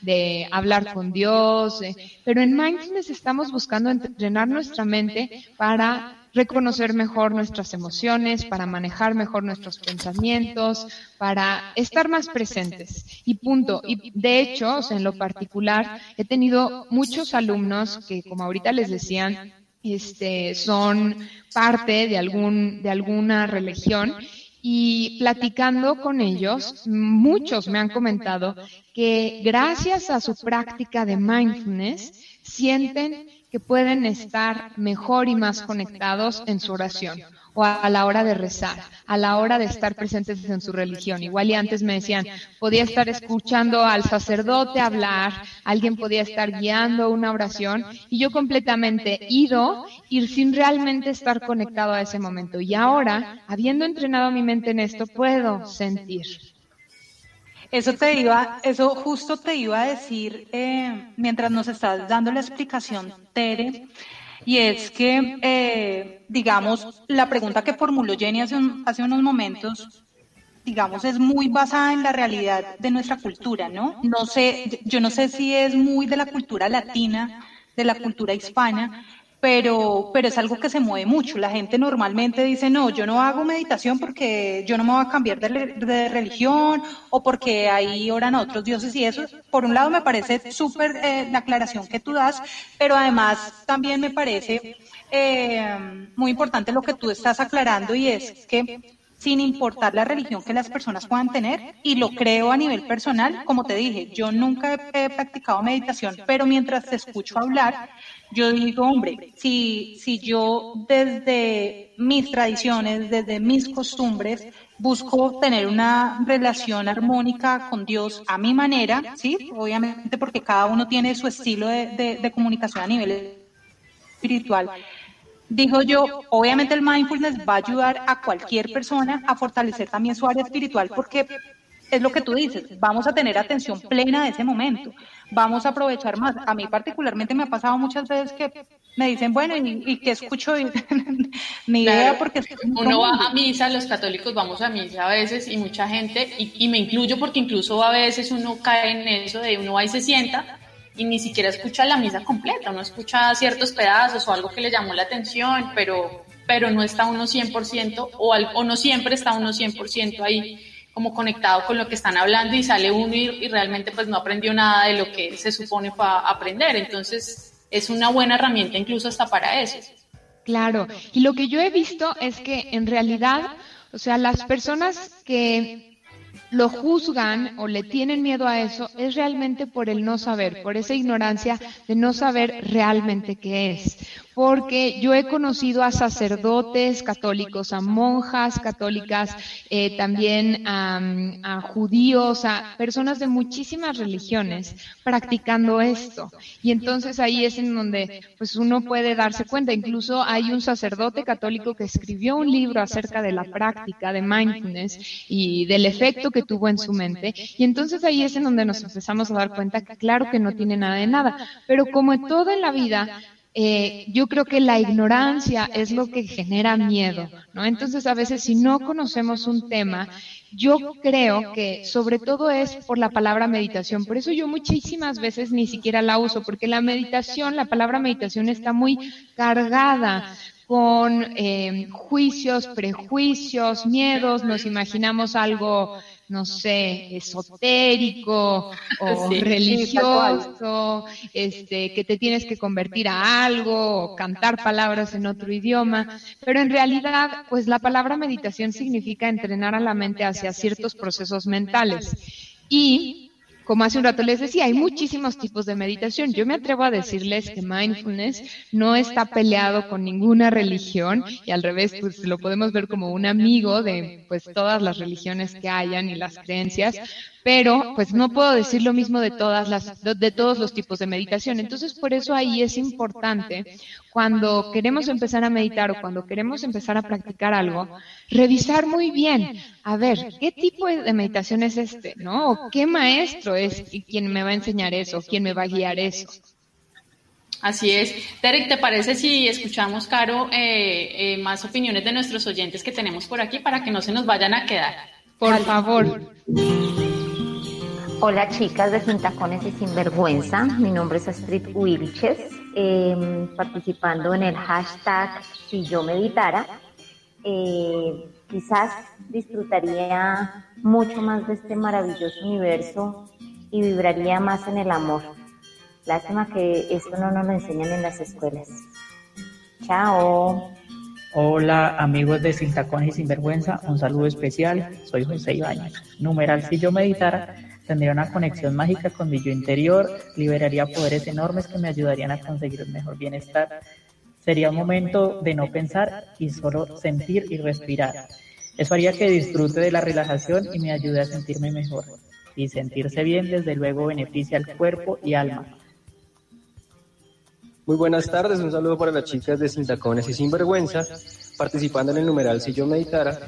de hablar con Dios, eh, pero en mindfulness estamos buscando entrenar nuestra mente para reconocer mejor nuestras emociones, para manejar mejor nuestros pensamientos, para estar más presentes. Y punto. Y de hecho, en lo particular, he tenido muchos alumnos que, como ahorita les decían, este, son parte de algún, de alguna religión y platicando con ellos, muchos me han comentado que gracias a su práctica de mindfulness sienten que pueden estar mejor y más conectados en su oración o a la hora de rezar, a la hora de estar presentes en su religión. Igual y antes me decían, podía estar escuchando al sacerdote hablar, alguien podía estar guiando una oración y yo completamente ido, ir sin realmente estar conectado a ese momento. Y ahora, habiendo entrenado mi mente en esto, puedo sentir. Eso te iba, eso justo te iba a decir eh, mientras nos estás dando la explicación, Tere, y es que, eh, digamos, la pregunta que formuló Jenny hace, hace unos momentos digamos, es muy basada en la realidad de nuestra cultura, ¿no? No sé, yo no sé si es muy de la cultura latina, de la cultura hispana, pero, pero es algo que se mueve mucho. La gente normalmente dice, no, yo no hago meditación porque yo no me voy a cambiar de, de religión o porque ahí oran a otros dioses y eso. Por un lado me parece súper eh, la aclaración que tú das, pero además también me parece eh, muy importante lo que tú estás aclarando y es que sin importar la religión que las personas puedan tener, y lo creo a nivel personal, como te dije, yo nunca he, he practicado meditación, pero mientras te escucho hablar, yo digo, hombre, si, si yo desde mis tradiciones, desde mis costumbres, busco tener una relación armónica con Dios a mi manera, ¿sí? Obviamente porque cada uno tiene su estilo de, de, comunicación a nivel espiritual. Dijo yo, obviamente el mindfulness va a ayudar a cualquier persona a fortalecer también su área espiritual porque es lo que tú dices, vamos a tener atención plena de ese momento, vamos a aprovechar más. A mí particularmente me ha pasado muchas veces que me dicen, bueno, ¿y, y qué escucho? Ni idea Claro, porque... es que uno va a misa, los católicos vamos a misa a veces y mucha gente, y, y me incluyo porque incluso a veces uno cae en eso de uno va y se sienta y ni siquiera escucha la misa completa, uno escucha ciertos pedazos o algo que le llamó la atención, pero, pero no está uno 100% o, al- o no siempre está uno 100% ahí como conectado con lo que están hablando y sale uno y, y realmente pues no aprendió nada de lo que se supone para aprender. Entonces es una buena herramienta incluso hasta para eso. Claro, y lo que yo he visto es que en realidad, o sea, las personas que lo juzgan o le tienen miedo a eso es realmente por el no saber, por esa ignorancia de no saber realmente qué es. Porque yo he conocido a sacerdotes católicos, a monjas católicas, eh, también a, a judíos, a personas de muchísimas religiones practicando esto. Y entonces ahí es en donde pues uno puede darse cuenta. Incluso hay un sacerdote católico que escribió un libro acerca de la práctica de mindfulness y del efecto que tuvo en su mente. Y entonces ahí es en donde nos empezamos a dar cuenta que claro que no tiene nada de nada. Pero como en todo en la vida, eh, yo creo que la ignorancia es lo que genera miedo, ¿no? Entonces, a veces, si no conocemos un tema, yo creo que sobre todo es por la palabra meditación. Por eso yo muchísimas veces ni siquiera la uso, porque la meditación, la palabra meditación está muy cargada con eh, juicios, prejuicios, miedos, nos imaginamos algo, no sé, esotérico o Sí, religioso, este, que te tienes que convertir a algo o cantar palabras en otro idioma, pero en realidad, pues la palabra meditación significa entrenar a la mente hacia ciertos procesos mentales. Y como hace un rato les decía, hay muchísimos tipos de meditación. Yo me atrevo a decirles que mindfulness no está peleado con ninguna religión y al revés, pues lo podemos ver como un amigo de pues todas las religiones que hayan y las creencias, pero pues no puedo decir lo mismo de todas las de todos los tipos de meditación. Entonces, por eso ahí es importante cuando queremos empezar a meditar o cuando queremos empezar a practicar algo, revisar muy bien, a ver, ¿qué tipo de meditación es este, no? ¿O qué maestro es quien me va a enseñar eso, quién me va a guiar eso? Así es. Derek, ¿te parece si escuchamos, Caro, eh, eh, más opiniones de nuestros oyentes que tenemos por aquí para que no se nos vayan a quedar? Por favor. Hola chicas de Sin Tacones y Sinvergüenza, mi nombre es Astrid Wilches, eh, participando en el hashtag Si yo meditara. Eh, quizás disfrutaría mucho más de este maravilloso universo y vibraría más en el amor. Lástima que esto no nos lo enseñan en las escuelas. Chao. Hola amigos de Sin Tacones y Sinvergüenza, un saludo especial, soy José Ibañez. Numeral si yo meditara, tendría una conexión mágica con mi yo interior, liberaría poderes enormes que me ayudarían a conseguir un mejor bienestar. Sería un momento de no pensar y solo sentir y respirar. Eso haría que disfrute de la relajación y me ayude a sentirme mejor. Y sentirse bien desde luego beneficia al cuerpo y alma. Muy buenas tardes, un saludo para las chicas de Sin Tacones y Sinvergüenza, participando en el numeral Si yo meditara.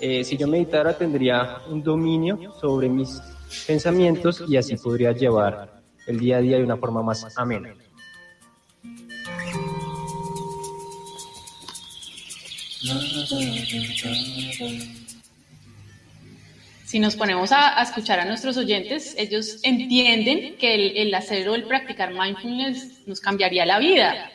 Eh, si yo meditara tendría un dominio sobre mis pensamientos y así podría llevar el día a día de una forma más amena. si nos ponemos a, a escuchar a nuestros oyentes, ellos entienden que el, el hacer o el practicar mindfulness nos cambiaría la vida.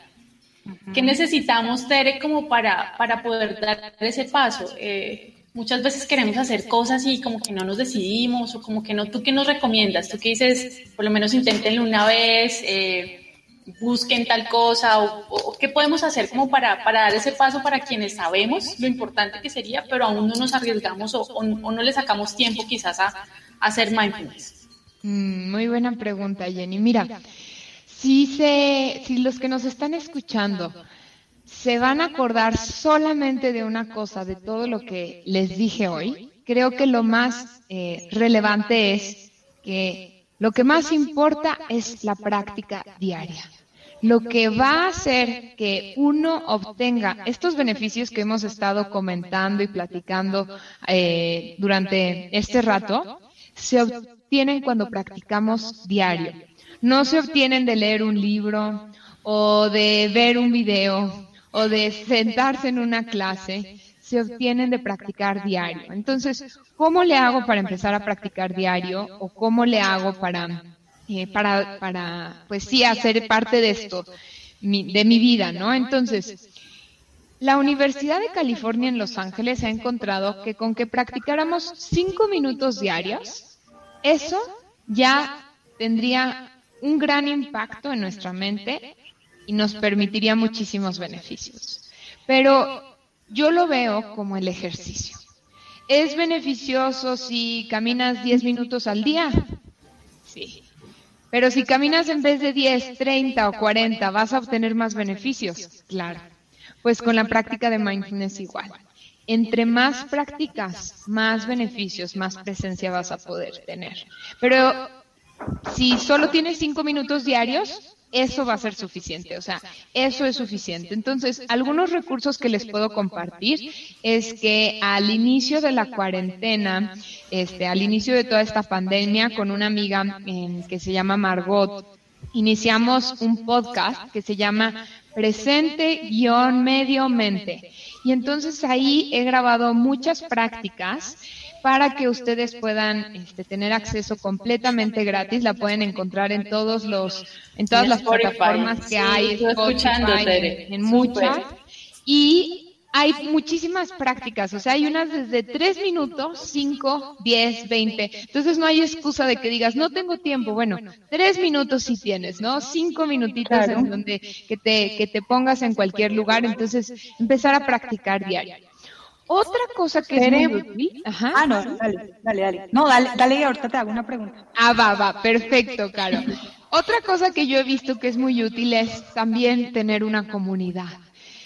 ¿Qué necesitamos, Tere, como para, para poder dar ese paso? Eh, muchas veces queremos hacer cosas y como que no nos decidimos o como que no. ¿Tú qué nos recomiendas? ¿Tú qué dices? Por lo menos inténtenlo una vez, eh, busquen tal cosa o, o qué podemos hacer como para, para dar ese paso para quienes sabemos lo importante que sería, pero aún no nos arriesgamos o, o, o no le sacamos tiempo quizás a, a hacer mindfulness. Mm, muy buena pregunta, Jenny. Mira, si, se, si los que nos están escuchando se van a acordar solamente de una cosa, de todo lo que les dije hoy, creo que lo más eh, relevante es que lo que más importa es la práctica diaria. Lo que va a hacer que uno obtenga estos beneficios que hemos estado comentando y platicando eh, durante este rato, se obtienen cuando practicamos diario. No se obtienen de leer un libro o de ver un video o de sentarse en una clase, se obtienen de practicar diario. Entonces, ¿cómo le hago para empezar a practicar diario o cómo le hago para, eh, para, para, pues sí, hacer parte de esto, mi, de mi vida, ¿no? Entonces, la Universidad de California en Los Ángeles ha encontrado que con que practicáramos cinco minutos diarios, eso ya tendría un gran impacto en nuestra mente y nos permitiría muchísimos beneficios. Pero yo lo veo como el ejercicio. ¿Es beneficioso si caminas 10 minutos al día? Sí. Pero si caminas en vez de 10, 30 o 40, ¿vas a obtener más beneficios? Claro. Pues con la práctica de mindfulness igual. Entre más practicas, más beneficios, más presencia vas a poder tener. Pero si solo tienes 5 minutos diarios, eso va a ser suficiente, o sea, eso es suficiente. Entonces, algunos recursos que les puedo compartir es que al inicio de la cuarentena, este, al inicio de toda esta pandemia, con una amiga eh, que se llama Margot, iniciamos un podcast que se llama Presente-Medio Mente. Y entonces ahí he grabado muchas prácticas para que ustedes puedan este, tener acceso completamente gratis. La pueden encontrar en todos los, en todas las plataformas que hay, Spotify, en muchas. Y hay muchísimas prácticas, o sea, hay unas desde tres minutos, cinco, diez, veinte. Entonces no hay excusa de que digas, no tengo tiempo. Bueno, tres minutos sí tienes, ¿no? Cinco minutitos Claro. en donde que te, que te pongas en cualquier lugar. Entonces, empezar a practicar diario. Otra cosa que es muy. Ajá. Ah, no, dale, dale, dale. No, dale, dale ahorita te hago una pregunta. Ah, va, va, perfecto, Caro. Otra cosa que yo he visto que es muy útil es también tener una comunidad.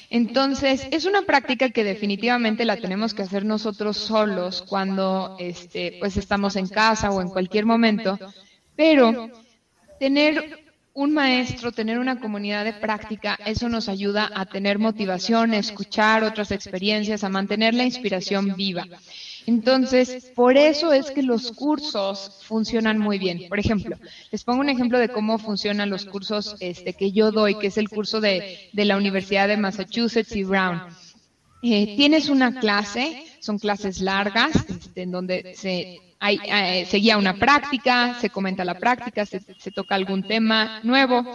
Entonces, es una práctica que definitivamente la tenemos que hacer nosotros solos cuando este, pues estamos en casa o en cualquier momento, pero tener un maestro, tener una comunidad de práctica, eso nos ayuda a tener motivación, a escuchar otras experiencias, a mantener la inspiración viva. Entonces, por eso es que los cursos funcionan muy bien. Por ejemplo, les pongo un ejemplo de cómo funcionan los cursos este, que yo doy, que es el curso de, de la Universidad de Massachusetts y Brown. Eh, tienes una clase, son clases largas, este, en donde se, hay, eh, se guía una práctica, se comenta la práctica, se, se toca algún tema nuevo.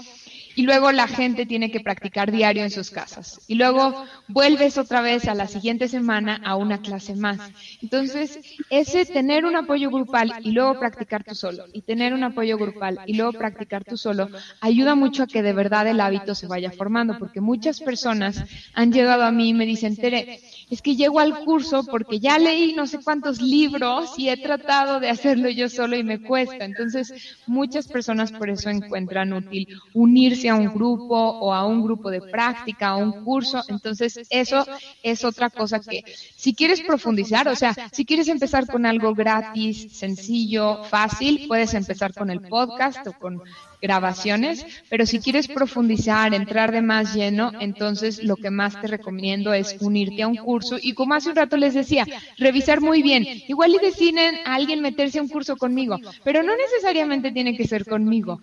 Y luego la gente tiene que practicar diario en sus casas. Y luego vuelves otra vez a la siguiente semana a una clase más. Entonces, ese tener un apoyo grupal y luego practicar tú solo, y tener un apoyo grupal y luego practicar tú solo, ayuda mucho a que de verdad el hábito se vaya formando, porque muchas personas han llegado a mí y me dicen, Tere, es que llego al curso porque ya leí no sé cuántos libros y he tratado de hacerlo yo solo y me cuesta. Entonces, muchas personas por eso encuentran útil unirse a un grupo o a un grupo de práctica, a un curso. Entonces, eso es otra cosa que si quieres profundizar, o sea, si quieres empezar con algo gratis, sencillo, fácil, puedes empezar con el podcast o con grabaciones, pero si quieres profundizar, entrar de más lleno, entonces lo que más te recomiendo es unirte a un curso y como hace un rato les decía, revisar muy bien. Igual y deciden a alguien meterse a un curso conmigo, pero no necesariamente tiene que ser conmigo.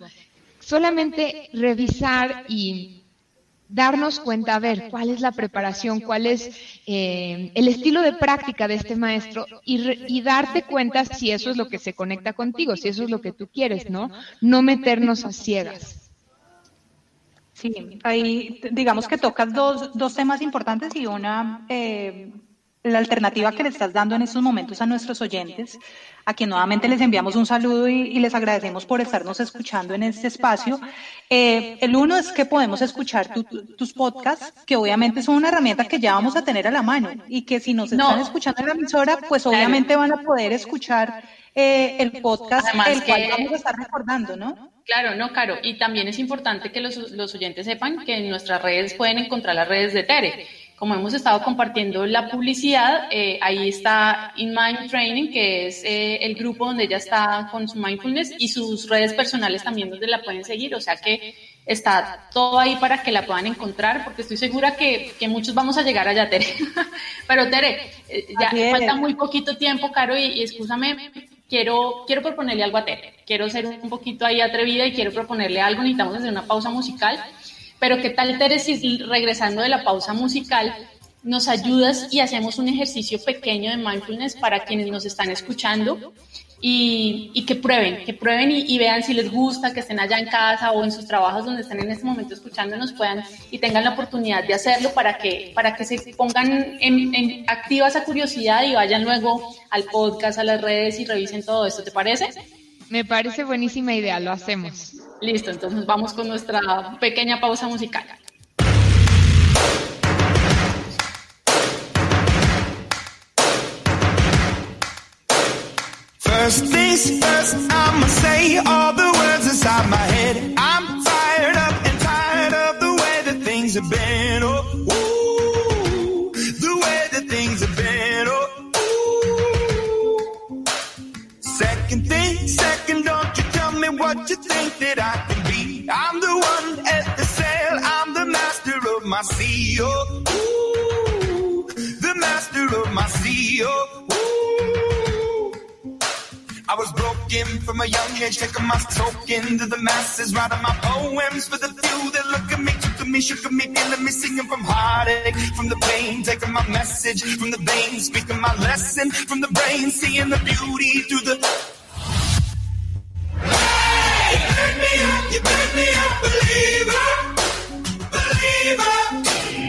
Solamente revisar y darnos cuenta, a ver, cuál es la preparación, cuál es eh, el estilo de práctica de este maestro y, y, darte cuenta si eso es lo que se conecta contigo, si eso es lo que tú quieres, ¿no? No meternos a ciegas. Sí, ahí digamos que tocas dos, dos temas importantes y una, eh, la alternativa que le estás dando en estos momentos a nuestros oyentes, a quien nuevamente les enviamos un saludo y, y les agradecemos por estarnos escuchando en este espacio. Eh, el uno es que podemos escuchar tu, tus podcasts, que obviamente son una herramienta que ya vamos a tener a la mano y que si nos están No. escuchando en la emisora, pues obviamente van a poder escuchar eh, el podcast, Además el cual vamos a estar recordando, ¿no? Claro, no, Caro. Y también es importante que los, los oyentes sepan que en nuestras redes pueden encontrar las redes de Tere. Como hemos estado compartiendo la publicidad, eh, ahí está In Mind Training, que es eh, el grupo donde ella está con su mindfulness y sus redes personales también donde la pueden seguir. O sea que está todo ahí para que la puedan encontrar, porque estoy segura que, que muchos vamos a llegar allá, Tere. Pero Tere, eh, ya falta muy poquito tiempo, Caro, y, y escúchame, quiero, quiero proponerle algo a Tere. Quiero ser un poquito ahí atrevida y quiero proponerle algo. Necesitamos hacer una pausa musical. Pero ¿qué tal, Tere, si regresando de la pausa musical nos ayudas y hacemos un ejercicio pequeño de mindfulness para quienes nos están escuchando y, que prueben, que prueben y, y vean si les gusta, que estén allá en casa o en sus trabajos donde estén en este momento escuchándonos puedan y tengan la oportunidad de hacerlo para que, para que se pongan en, en activa esa curiosidad y vayan luego al podcast, a las redes y revisen todo esto, ¿te parece? Me parece buenísima idea, lo hacemos. Listo, entonces vamos con nuestra pequeña pausa musical. First things first, I'ma say all the words inside my head. I'm fired up and tired of the way that things have been. The master of my sea. I was broken from a young age, taking my soak into the masses, writing my poems for the few that look at me, took at me, shook at me, feeling me, singing from heartache, from the pain, taking my message from the veins, speaking my lesson from the brain, seeing the beauty through the. Hey, you burn me up, you burn me up, believer, believer.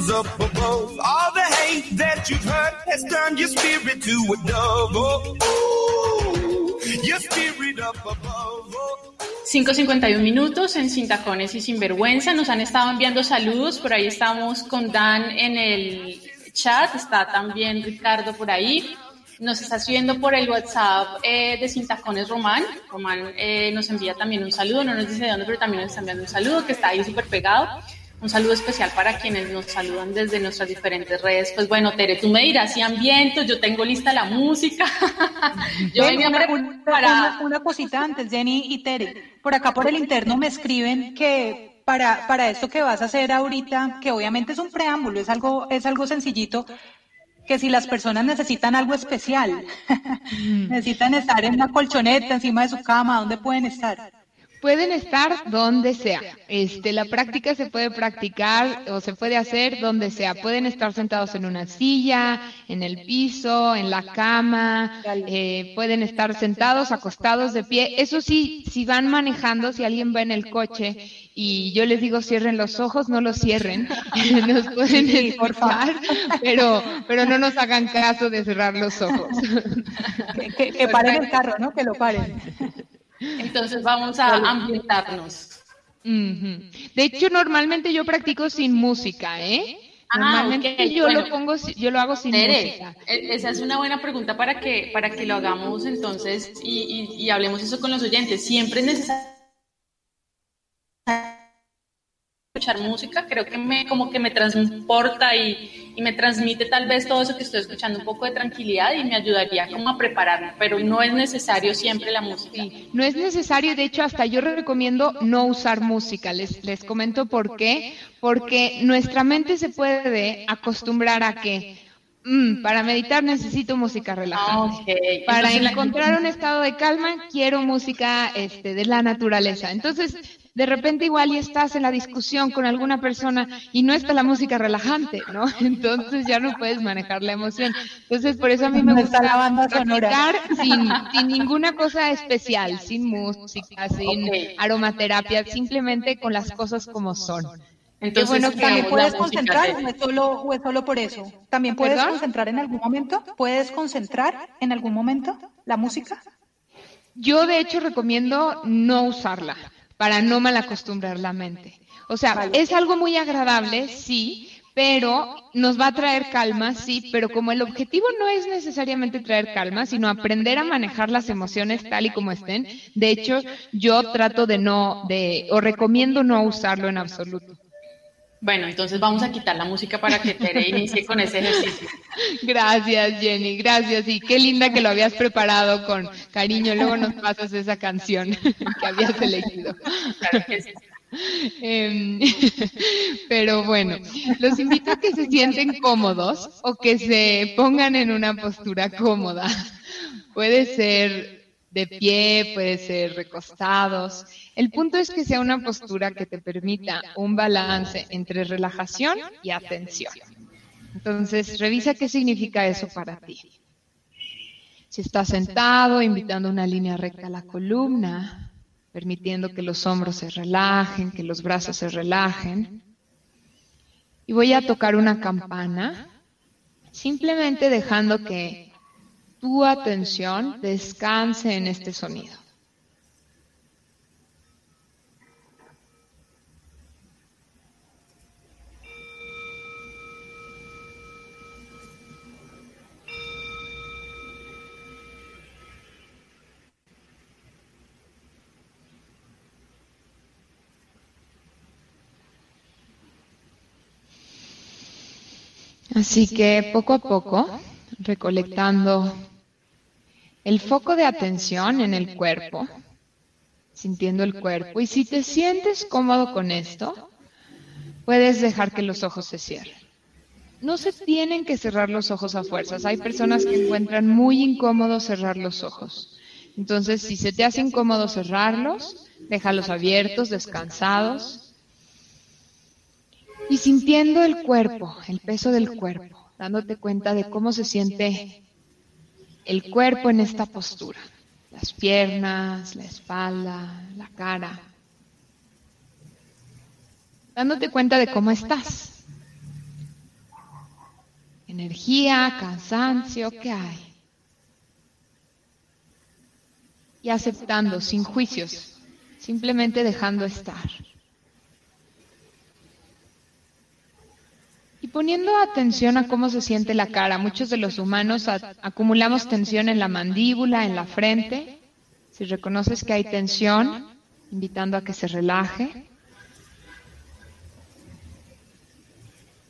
ones up above. All the hate that you've heard has turned your spirit to a dove. Oh, your spirit up above. Oh, 5.51 minutos en Sin Tacones y Sinvergüenza. Nos han estado enviando saludos. Por ahí estamos con Dan en el chat. Está también Ricardo por ahí. Nos está escribiendo por el WhatsApp eh, de Sin Tacones Román. Román eh, nos envía también un saludo. No nos dice de dónde, pero también nos está enviando un saludo que está ahí súper pegado. Un saludo especial para quienes nos saludan desde nuestras diferentes redes. Pues bueno, Tere, tú me dirás si ambiento, yo tengo lista la música. yo Ven, venía una, una- una cosita antes, Jenny y Tere. Por acá por el interno me escriben que para, para esto que vas a hacer ahorita, que obviamente es un preámbulo, es algo, es algo sencillito, que si las personas necesitan algo especial, necesitan estar en una colchoneta encima de su cama, ¿dónde pueden estar? Pueden estar donde sea. Este, la práctica se puede practicar o se puede hacer donde sea. Pueden estar sentados en una silla, en el piso, en la cama, eh, pueden estar sentados, acostados de pie. Eso sí, si van manejando, si alguien va en el coche y yo les digo cierren los ojos, no los cierren. Nos pueden escuchar, pero, pero no nos hagan caso de cerrar los ojos. Que, que- que paren el carro, ¿no? Que lo paren. Entonces vamos a ambientarnos. De hecho, normalmente yo practico sin música, ¿eh? Ah, Normalmente yo bueno. lo pongo, yo lo hago sin Tere, música. e- esa es una buena pregunta para que, para que lo hagamos entonces y, y- y hablemos eso con los oyentes. Siempre es necesario escuchar música, creo que me como que me transporta y, y me transmite tal vez todo eso que estoy escuchando, un poco de tranquilidad y me ayudaría como a prepararme, pero no es necesario siempre la música. No es necesario, de hecho, hasta yo recomiendo no usar música. Les, les comento por qué. Porque nuestra mente se puede acostumbrar a que mm, para meditar necesito música relajante. Para encontrar un estado de calma quiero música este, de la naturaleza. Entonces, de repente igual y estás en la discusión con alguna persona y no está la música relajante, ¿no? Entonces ya no puedes manejar la emoción. Entonces, por eso a mí me No gusta la banda sonora. practicar sin, sin ninguna cosa especial, sin música, sin Ok. aromaterapia, simplemente con las cosas como son. Entonces, bueno que ¿También puedes concentrar te- o es, solo, o es solo por eso? ¿También puedes ¿Perdón? concentrar en algún momento? ¿Puedes concentrar en algún momento la música? Yo de hecho recomiendo no usarla para no malacostumbrar la mente. O sea, es algo muy agradable, sí, pero nos va a traer calma, sí, pero como el objetivo no es necesariamente traer calma, sino aprender a manejar las emociones tal y como estén, de hecho, yo trato de no, de, o recomiendo no usarlo en absoluto. Bueno, entonces vamos a quitar la música para que Tere inicie con ese ejercicio. Gracias, Jenny, gracias. Y qué linda que lo habías preparado con cariño. Luego nos pasas esa canción que habías elegido. Claro que sí. Em, pero bueno, los invito a que se sienten cómodos o que se pongan en una postura cómoda. Puede ser de pie, puede ser recostados. El punto es que sea una postura que te permita un balance entre relajación y atención. Entonces, revisa qué significa eso para ti. Si estás sentado, invitando una línea recta a la columna, permitiendo que los hombros se relajen, que los brazos se relajen. Y voy a tocar una campana, simplemente dejando que tu atención descanse en este sonido. Así que poco a poco, recolectando el foco de atención en el cuerpo, sintiendo el cuerpo, y si te sientes cómodo con esto, puedes dejar que los ojos se cierren. No se tienen que cerrar los ojos a fuerzas. Hay personas que encuentran muy incómodo cerrar los ojos. Entonces, si se te hace incómodo cerrarlos, déjalos abiertos, descansados. Y sintiendo el cuerpo, el peso del cuerpo, dándote cuenta de cómo se siente el cuerpo en esta postura. Las piernas, la espalda, la cara. Dándote cuenta de cómo estás. Energía, cansancio, ¿qué hay? Y aceptando, sin juicios, simplemente dejando estar. Y poniendo atención a cómo se siente la cara, muchos de los humanos acumulamos tensión en la mandíbula, en la frente. Si reconoces que hay tensión, invitando a que se relaje.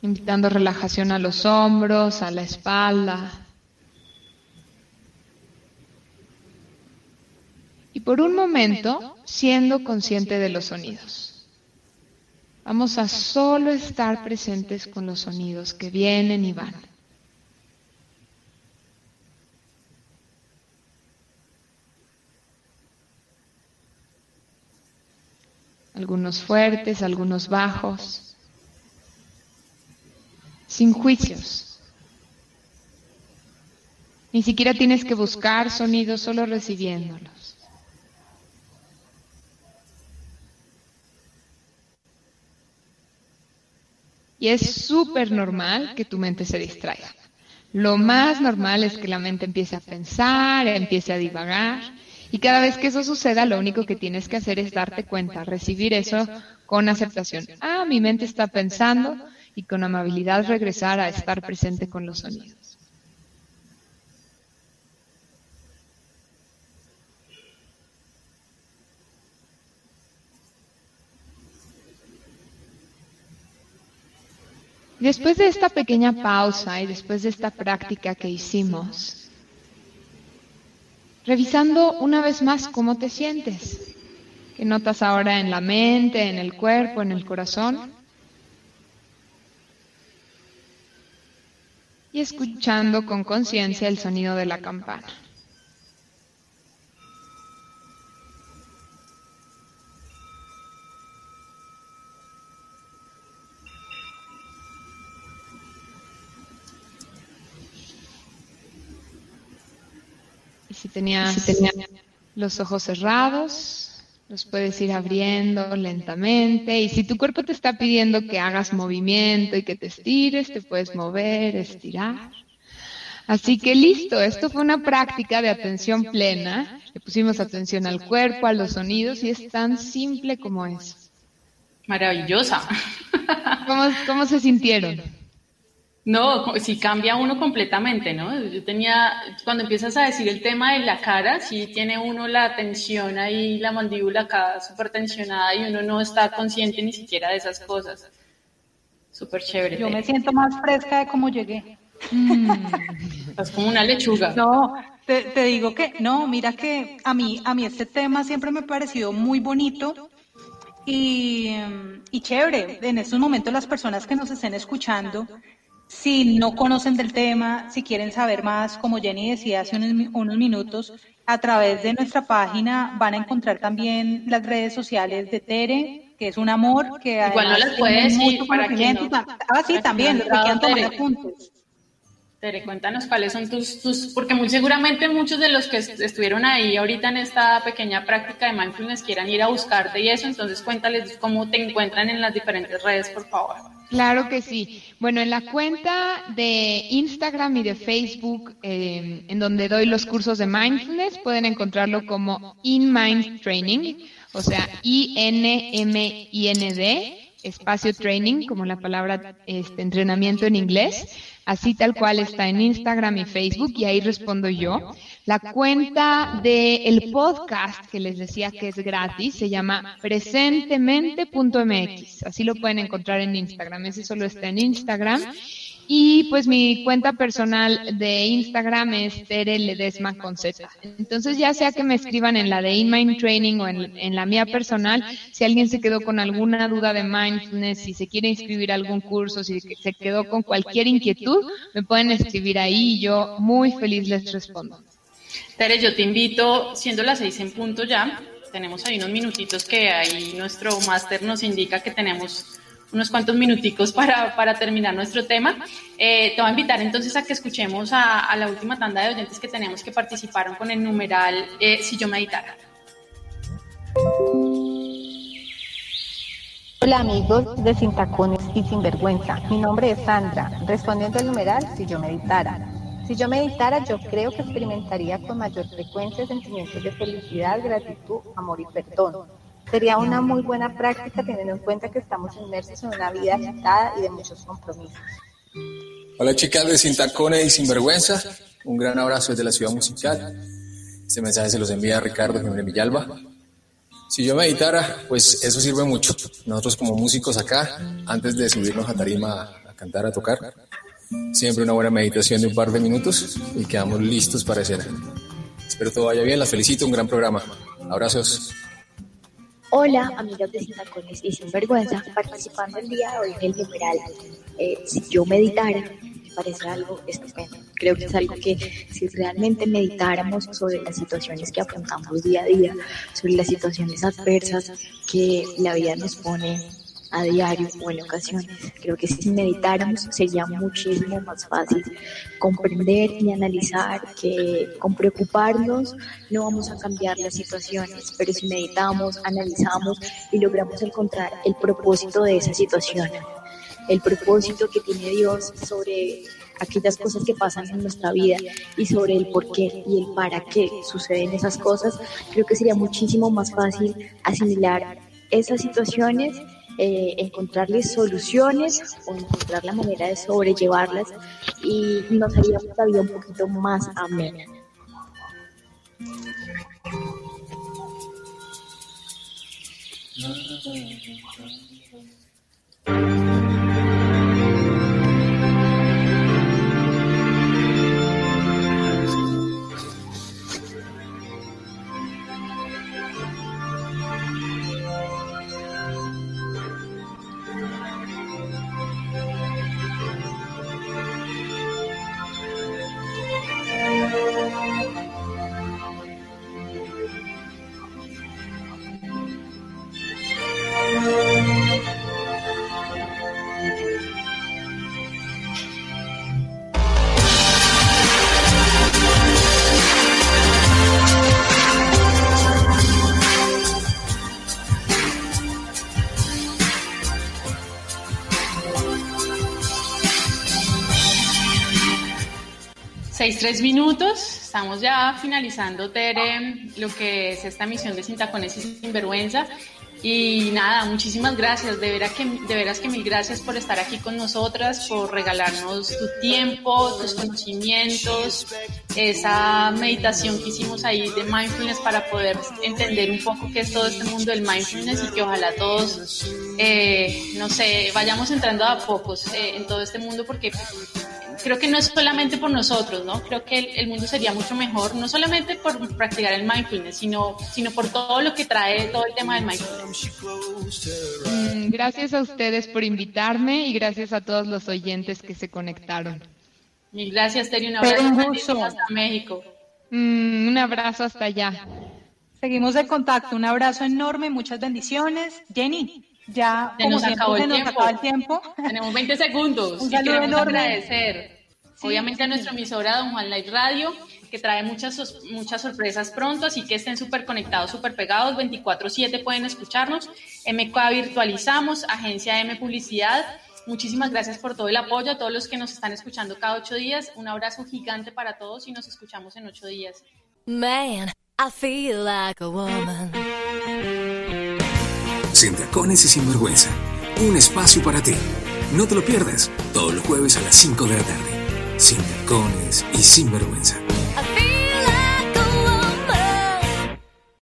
Invitando relajación a los hombros, a la espalda. Y por un momento, siendo consciente de los sonidos. Vamos a solo estar presentes con los sonidos que vienen y van. Algunos fuertes, algunos bajos, sin juicios. Ni siquiera tienes que buscar sonidos, solo recibiéndolos. Y es súper normal que tu mente se distraiga. Lo más normal es que la mente empiece a pensar, empiece a divagar. Y cada vez que eso suceda, lo único que tienes que hacer es darte cuenta, recibir eso con aceptación. Ah, mi mente está pensando y con amabilidad regresar a estar presente con los sonidos. Después de esta pequeña pausa y después de esta práctica que hicimos, revisando una vez más cómo te sientes, qué notas ahora en la mente, en el cuerpo, en el corazón, y escuchando con conciencia el sonido de la campana. Si tenías, los ojos cerrados, los puedes ir abriendo lentamente. Y si tu cuerpo te está pidiendo que hagas movimiento y que te estires, te puedes mover, estirar. Así que listo, esto fue una práctica de atención plena. Le pusimos atención al cuerpo, a los sonidos y es tan simple como eso. Maravillosa. ¿Cómo, cómo se sintieron? No, si cambia uno completamente, ¿no? Yo tenía, cuando empiezas a decir el tema de la cara, sí tiene uno la tensión ahí, la mandíbula acá súper tensionada y uno no está consciente ni siquiera de esas cosas. Súper chévere. Yo me siento más fresca de cómo llegué. Estás como una lechuga. No, te, te digo que, no, mira que a mí, a mí este tema siempre me ha parecido muy bonito y, y chévere. En estos momentos las personas que nos estén escuchando, si no conocen del tema, si quieren saber más, como Jenny decía hace unos, unos minutos, a través de nuestra página van a encontrar también las redes sociales de Tere, que es un amor, que Igual no las puede tiene decir mucho para que no- Ah, sí, para también, los que quieran tomar apuntes. Tere, cuéntanos cuáles son tus, tus, porque muy seguramente muchos de los que est- estuvieron ahí ahorita en esta pequeña práctica de mindfulness quieran ir a buscarte y eso, entonces cuéntales cómo te encuentran en las diferentes redes, por favor. Claro que sí. Bueno, en la cuenta de Instagram y de Facebook, eh, en donde doy los cursos de mindfulness, pueden encontrarlo como In Mind Training, o sea, I-N-M-I-N-D, espacio training, como la palabra este, entrenamiento en inglés. Así tal cual está en Instagram y Facebook y ahí respondo yo. La cuenta del podcast que les decía que es gratis se llama presentemente.mx. Así lo pueden encontrar en Instagram. Ese solo está en Instagram. Y pues mi cuenta personal de Instagram es Tere Ledesma con Z. Entonces ya sea que me escriban en la de InMind Training o en, en la mía personal, si alguien se quedó con alguna duda de mindfulness, si se quiere inscribir a algún curso, si se quedó con cualquier inquietud, me pueden escribir ahí y yo muy feliz les respondo. Tere, yo te invito, siendo las seis en punto ya, tenemos ahí unos minutitos que ahí nuestro máster nos indica que tenemos unos cuantos minuticos para, para terminar nuestro tema. Eh, te voy a invitar entonces a que escuchemos a, la última tanda de oyentes que tenemos que participaron con el numeral eh, Si yo meditara. Hola amigos de Sin Tacones y Sin Vergüenza. Mi nombre es Sandra. Respondiendo al numeral, si yo meditara. Si yo meditara, yo creo que experimentaría con mayor frecuencia sentimientos de felicidad, gratitud, amor y perdón. Sería una muy buena práctica teniendo en cuenta que estamos inmersos en una vida agitada y de muchos compromisos. Hola chicas de Sin Tacones y Sin Vergüenza, un gran abrazo desde la ciudad musical. Este mensaje se los envía Ricardo Jiménez Villalba. Si yo meditara, pues eso sirve mucho. Nosotros como músicos acá, antes de subirnos a tarima a cantar, a tocar, siempre una buena meditación de un par de minutos y quedamos listos para escena. Espero todo vaya bien, las felicito, un gran programa. Abrazos. Hola, amigas de Sin Tacones y Sin Vergüenza, participando el día de hoy en el numeral. Eh, si yo meditara, me parece algo estupendo. Creo que es algo que si realmente meditáramos sobre las situaciones que afrontamos día a día, sobre las situaciones adversas que la vida nos pone a diario o en ocasiones, creo que si meditáramos sería muchísimo más fácil comprender y analizar que con preocuparnos no vamos a cambiar las situaciones, pero si meditamos, analizamos y logramos encontrar el propósito de esa situación, el propósito que tiene Dios sobre aquellas cosas que pasan en nuestra vida y sobre el por qué y el para qué suceden esas cosas, creo que sería muchísimo más fácil asimilar esas situaciones eh, encontrarles soluciones o encontrar la manera de sobrellevarlas y nos haríamos la un poquito más amena. Tres minutos. Estamos ya finalizando, Tere, lo que es esta misión de Sin Tacones y Sinvergüenza. Y nada, muchísimas gracias, de veras, que, de veras que mil gracias por estar aquí con nosotras, por regalarnos tu tiempo, tus conocimientos, esa meditación que hicimos ahí de mindfulness para poder entender un poco qué es todo este mundo del mindfulness y que ojalá todos, eh, no sé, vayamos entrando a pocos eh, en todo este mundo porque creo que no es solamente por nosotros, ¿no? Creo que el, el, mundo sería mucho mejor, no solamente por practicar el mindfulness, sino, sino por todo lo que trae todo el tema del mindfulness. Mm, gracias a ustedes por invitarme y gracias a todos los oyentes que se conectaron. Mil gracias, Teri. Un abrazo hasta México. Mm, un abrazo hasta allá. Seguimos en contacto. Un abrazo enorme, muchas bendiciones. Jenny, ya se como nos siempre acabó el se nos tiempo. acaba el tiempo. Tenemos 20 segundos. Un y saludo queremos enorme. agradecer, Sí, obviamente, a sí. nuestra emisora Don Juan Live Radio, que trae muchas, muchas sorpresas pronto, así que estén súper conectados, súper pegados, 24-7 pueden escucharnos. MK Virtualizamos, Agencia M Publicidad. Muchísimas gracias por todo el apoyo a todos los que nos están escuchando cada ocho días. Un abrazo gigante para todos y nos escuchamos en ocho días. Man, I feel like a woman. Sin tacones y sin vergüenza. Un espacio para ti. No te lo pierdas. Todos los jueves a las 5 de la tarde. Sin tacones y sin vergüenza.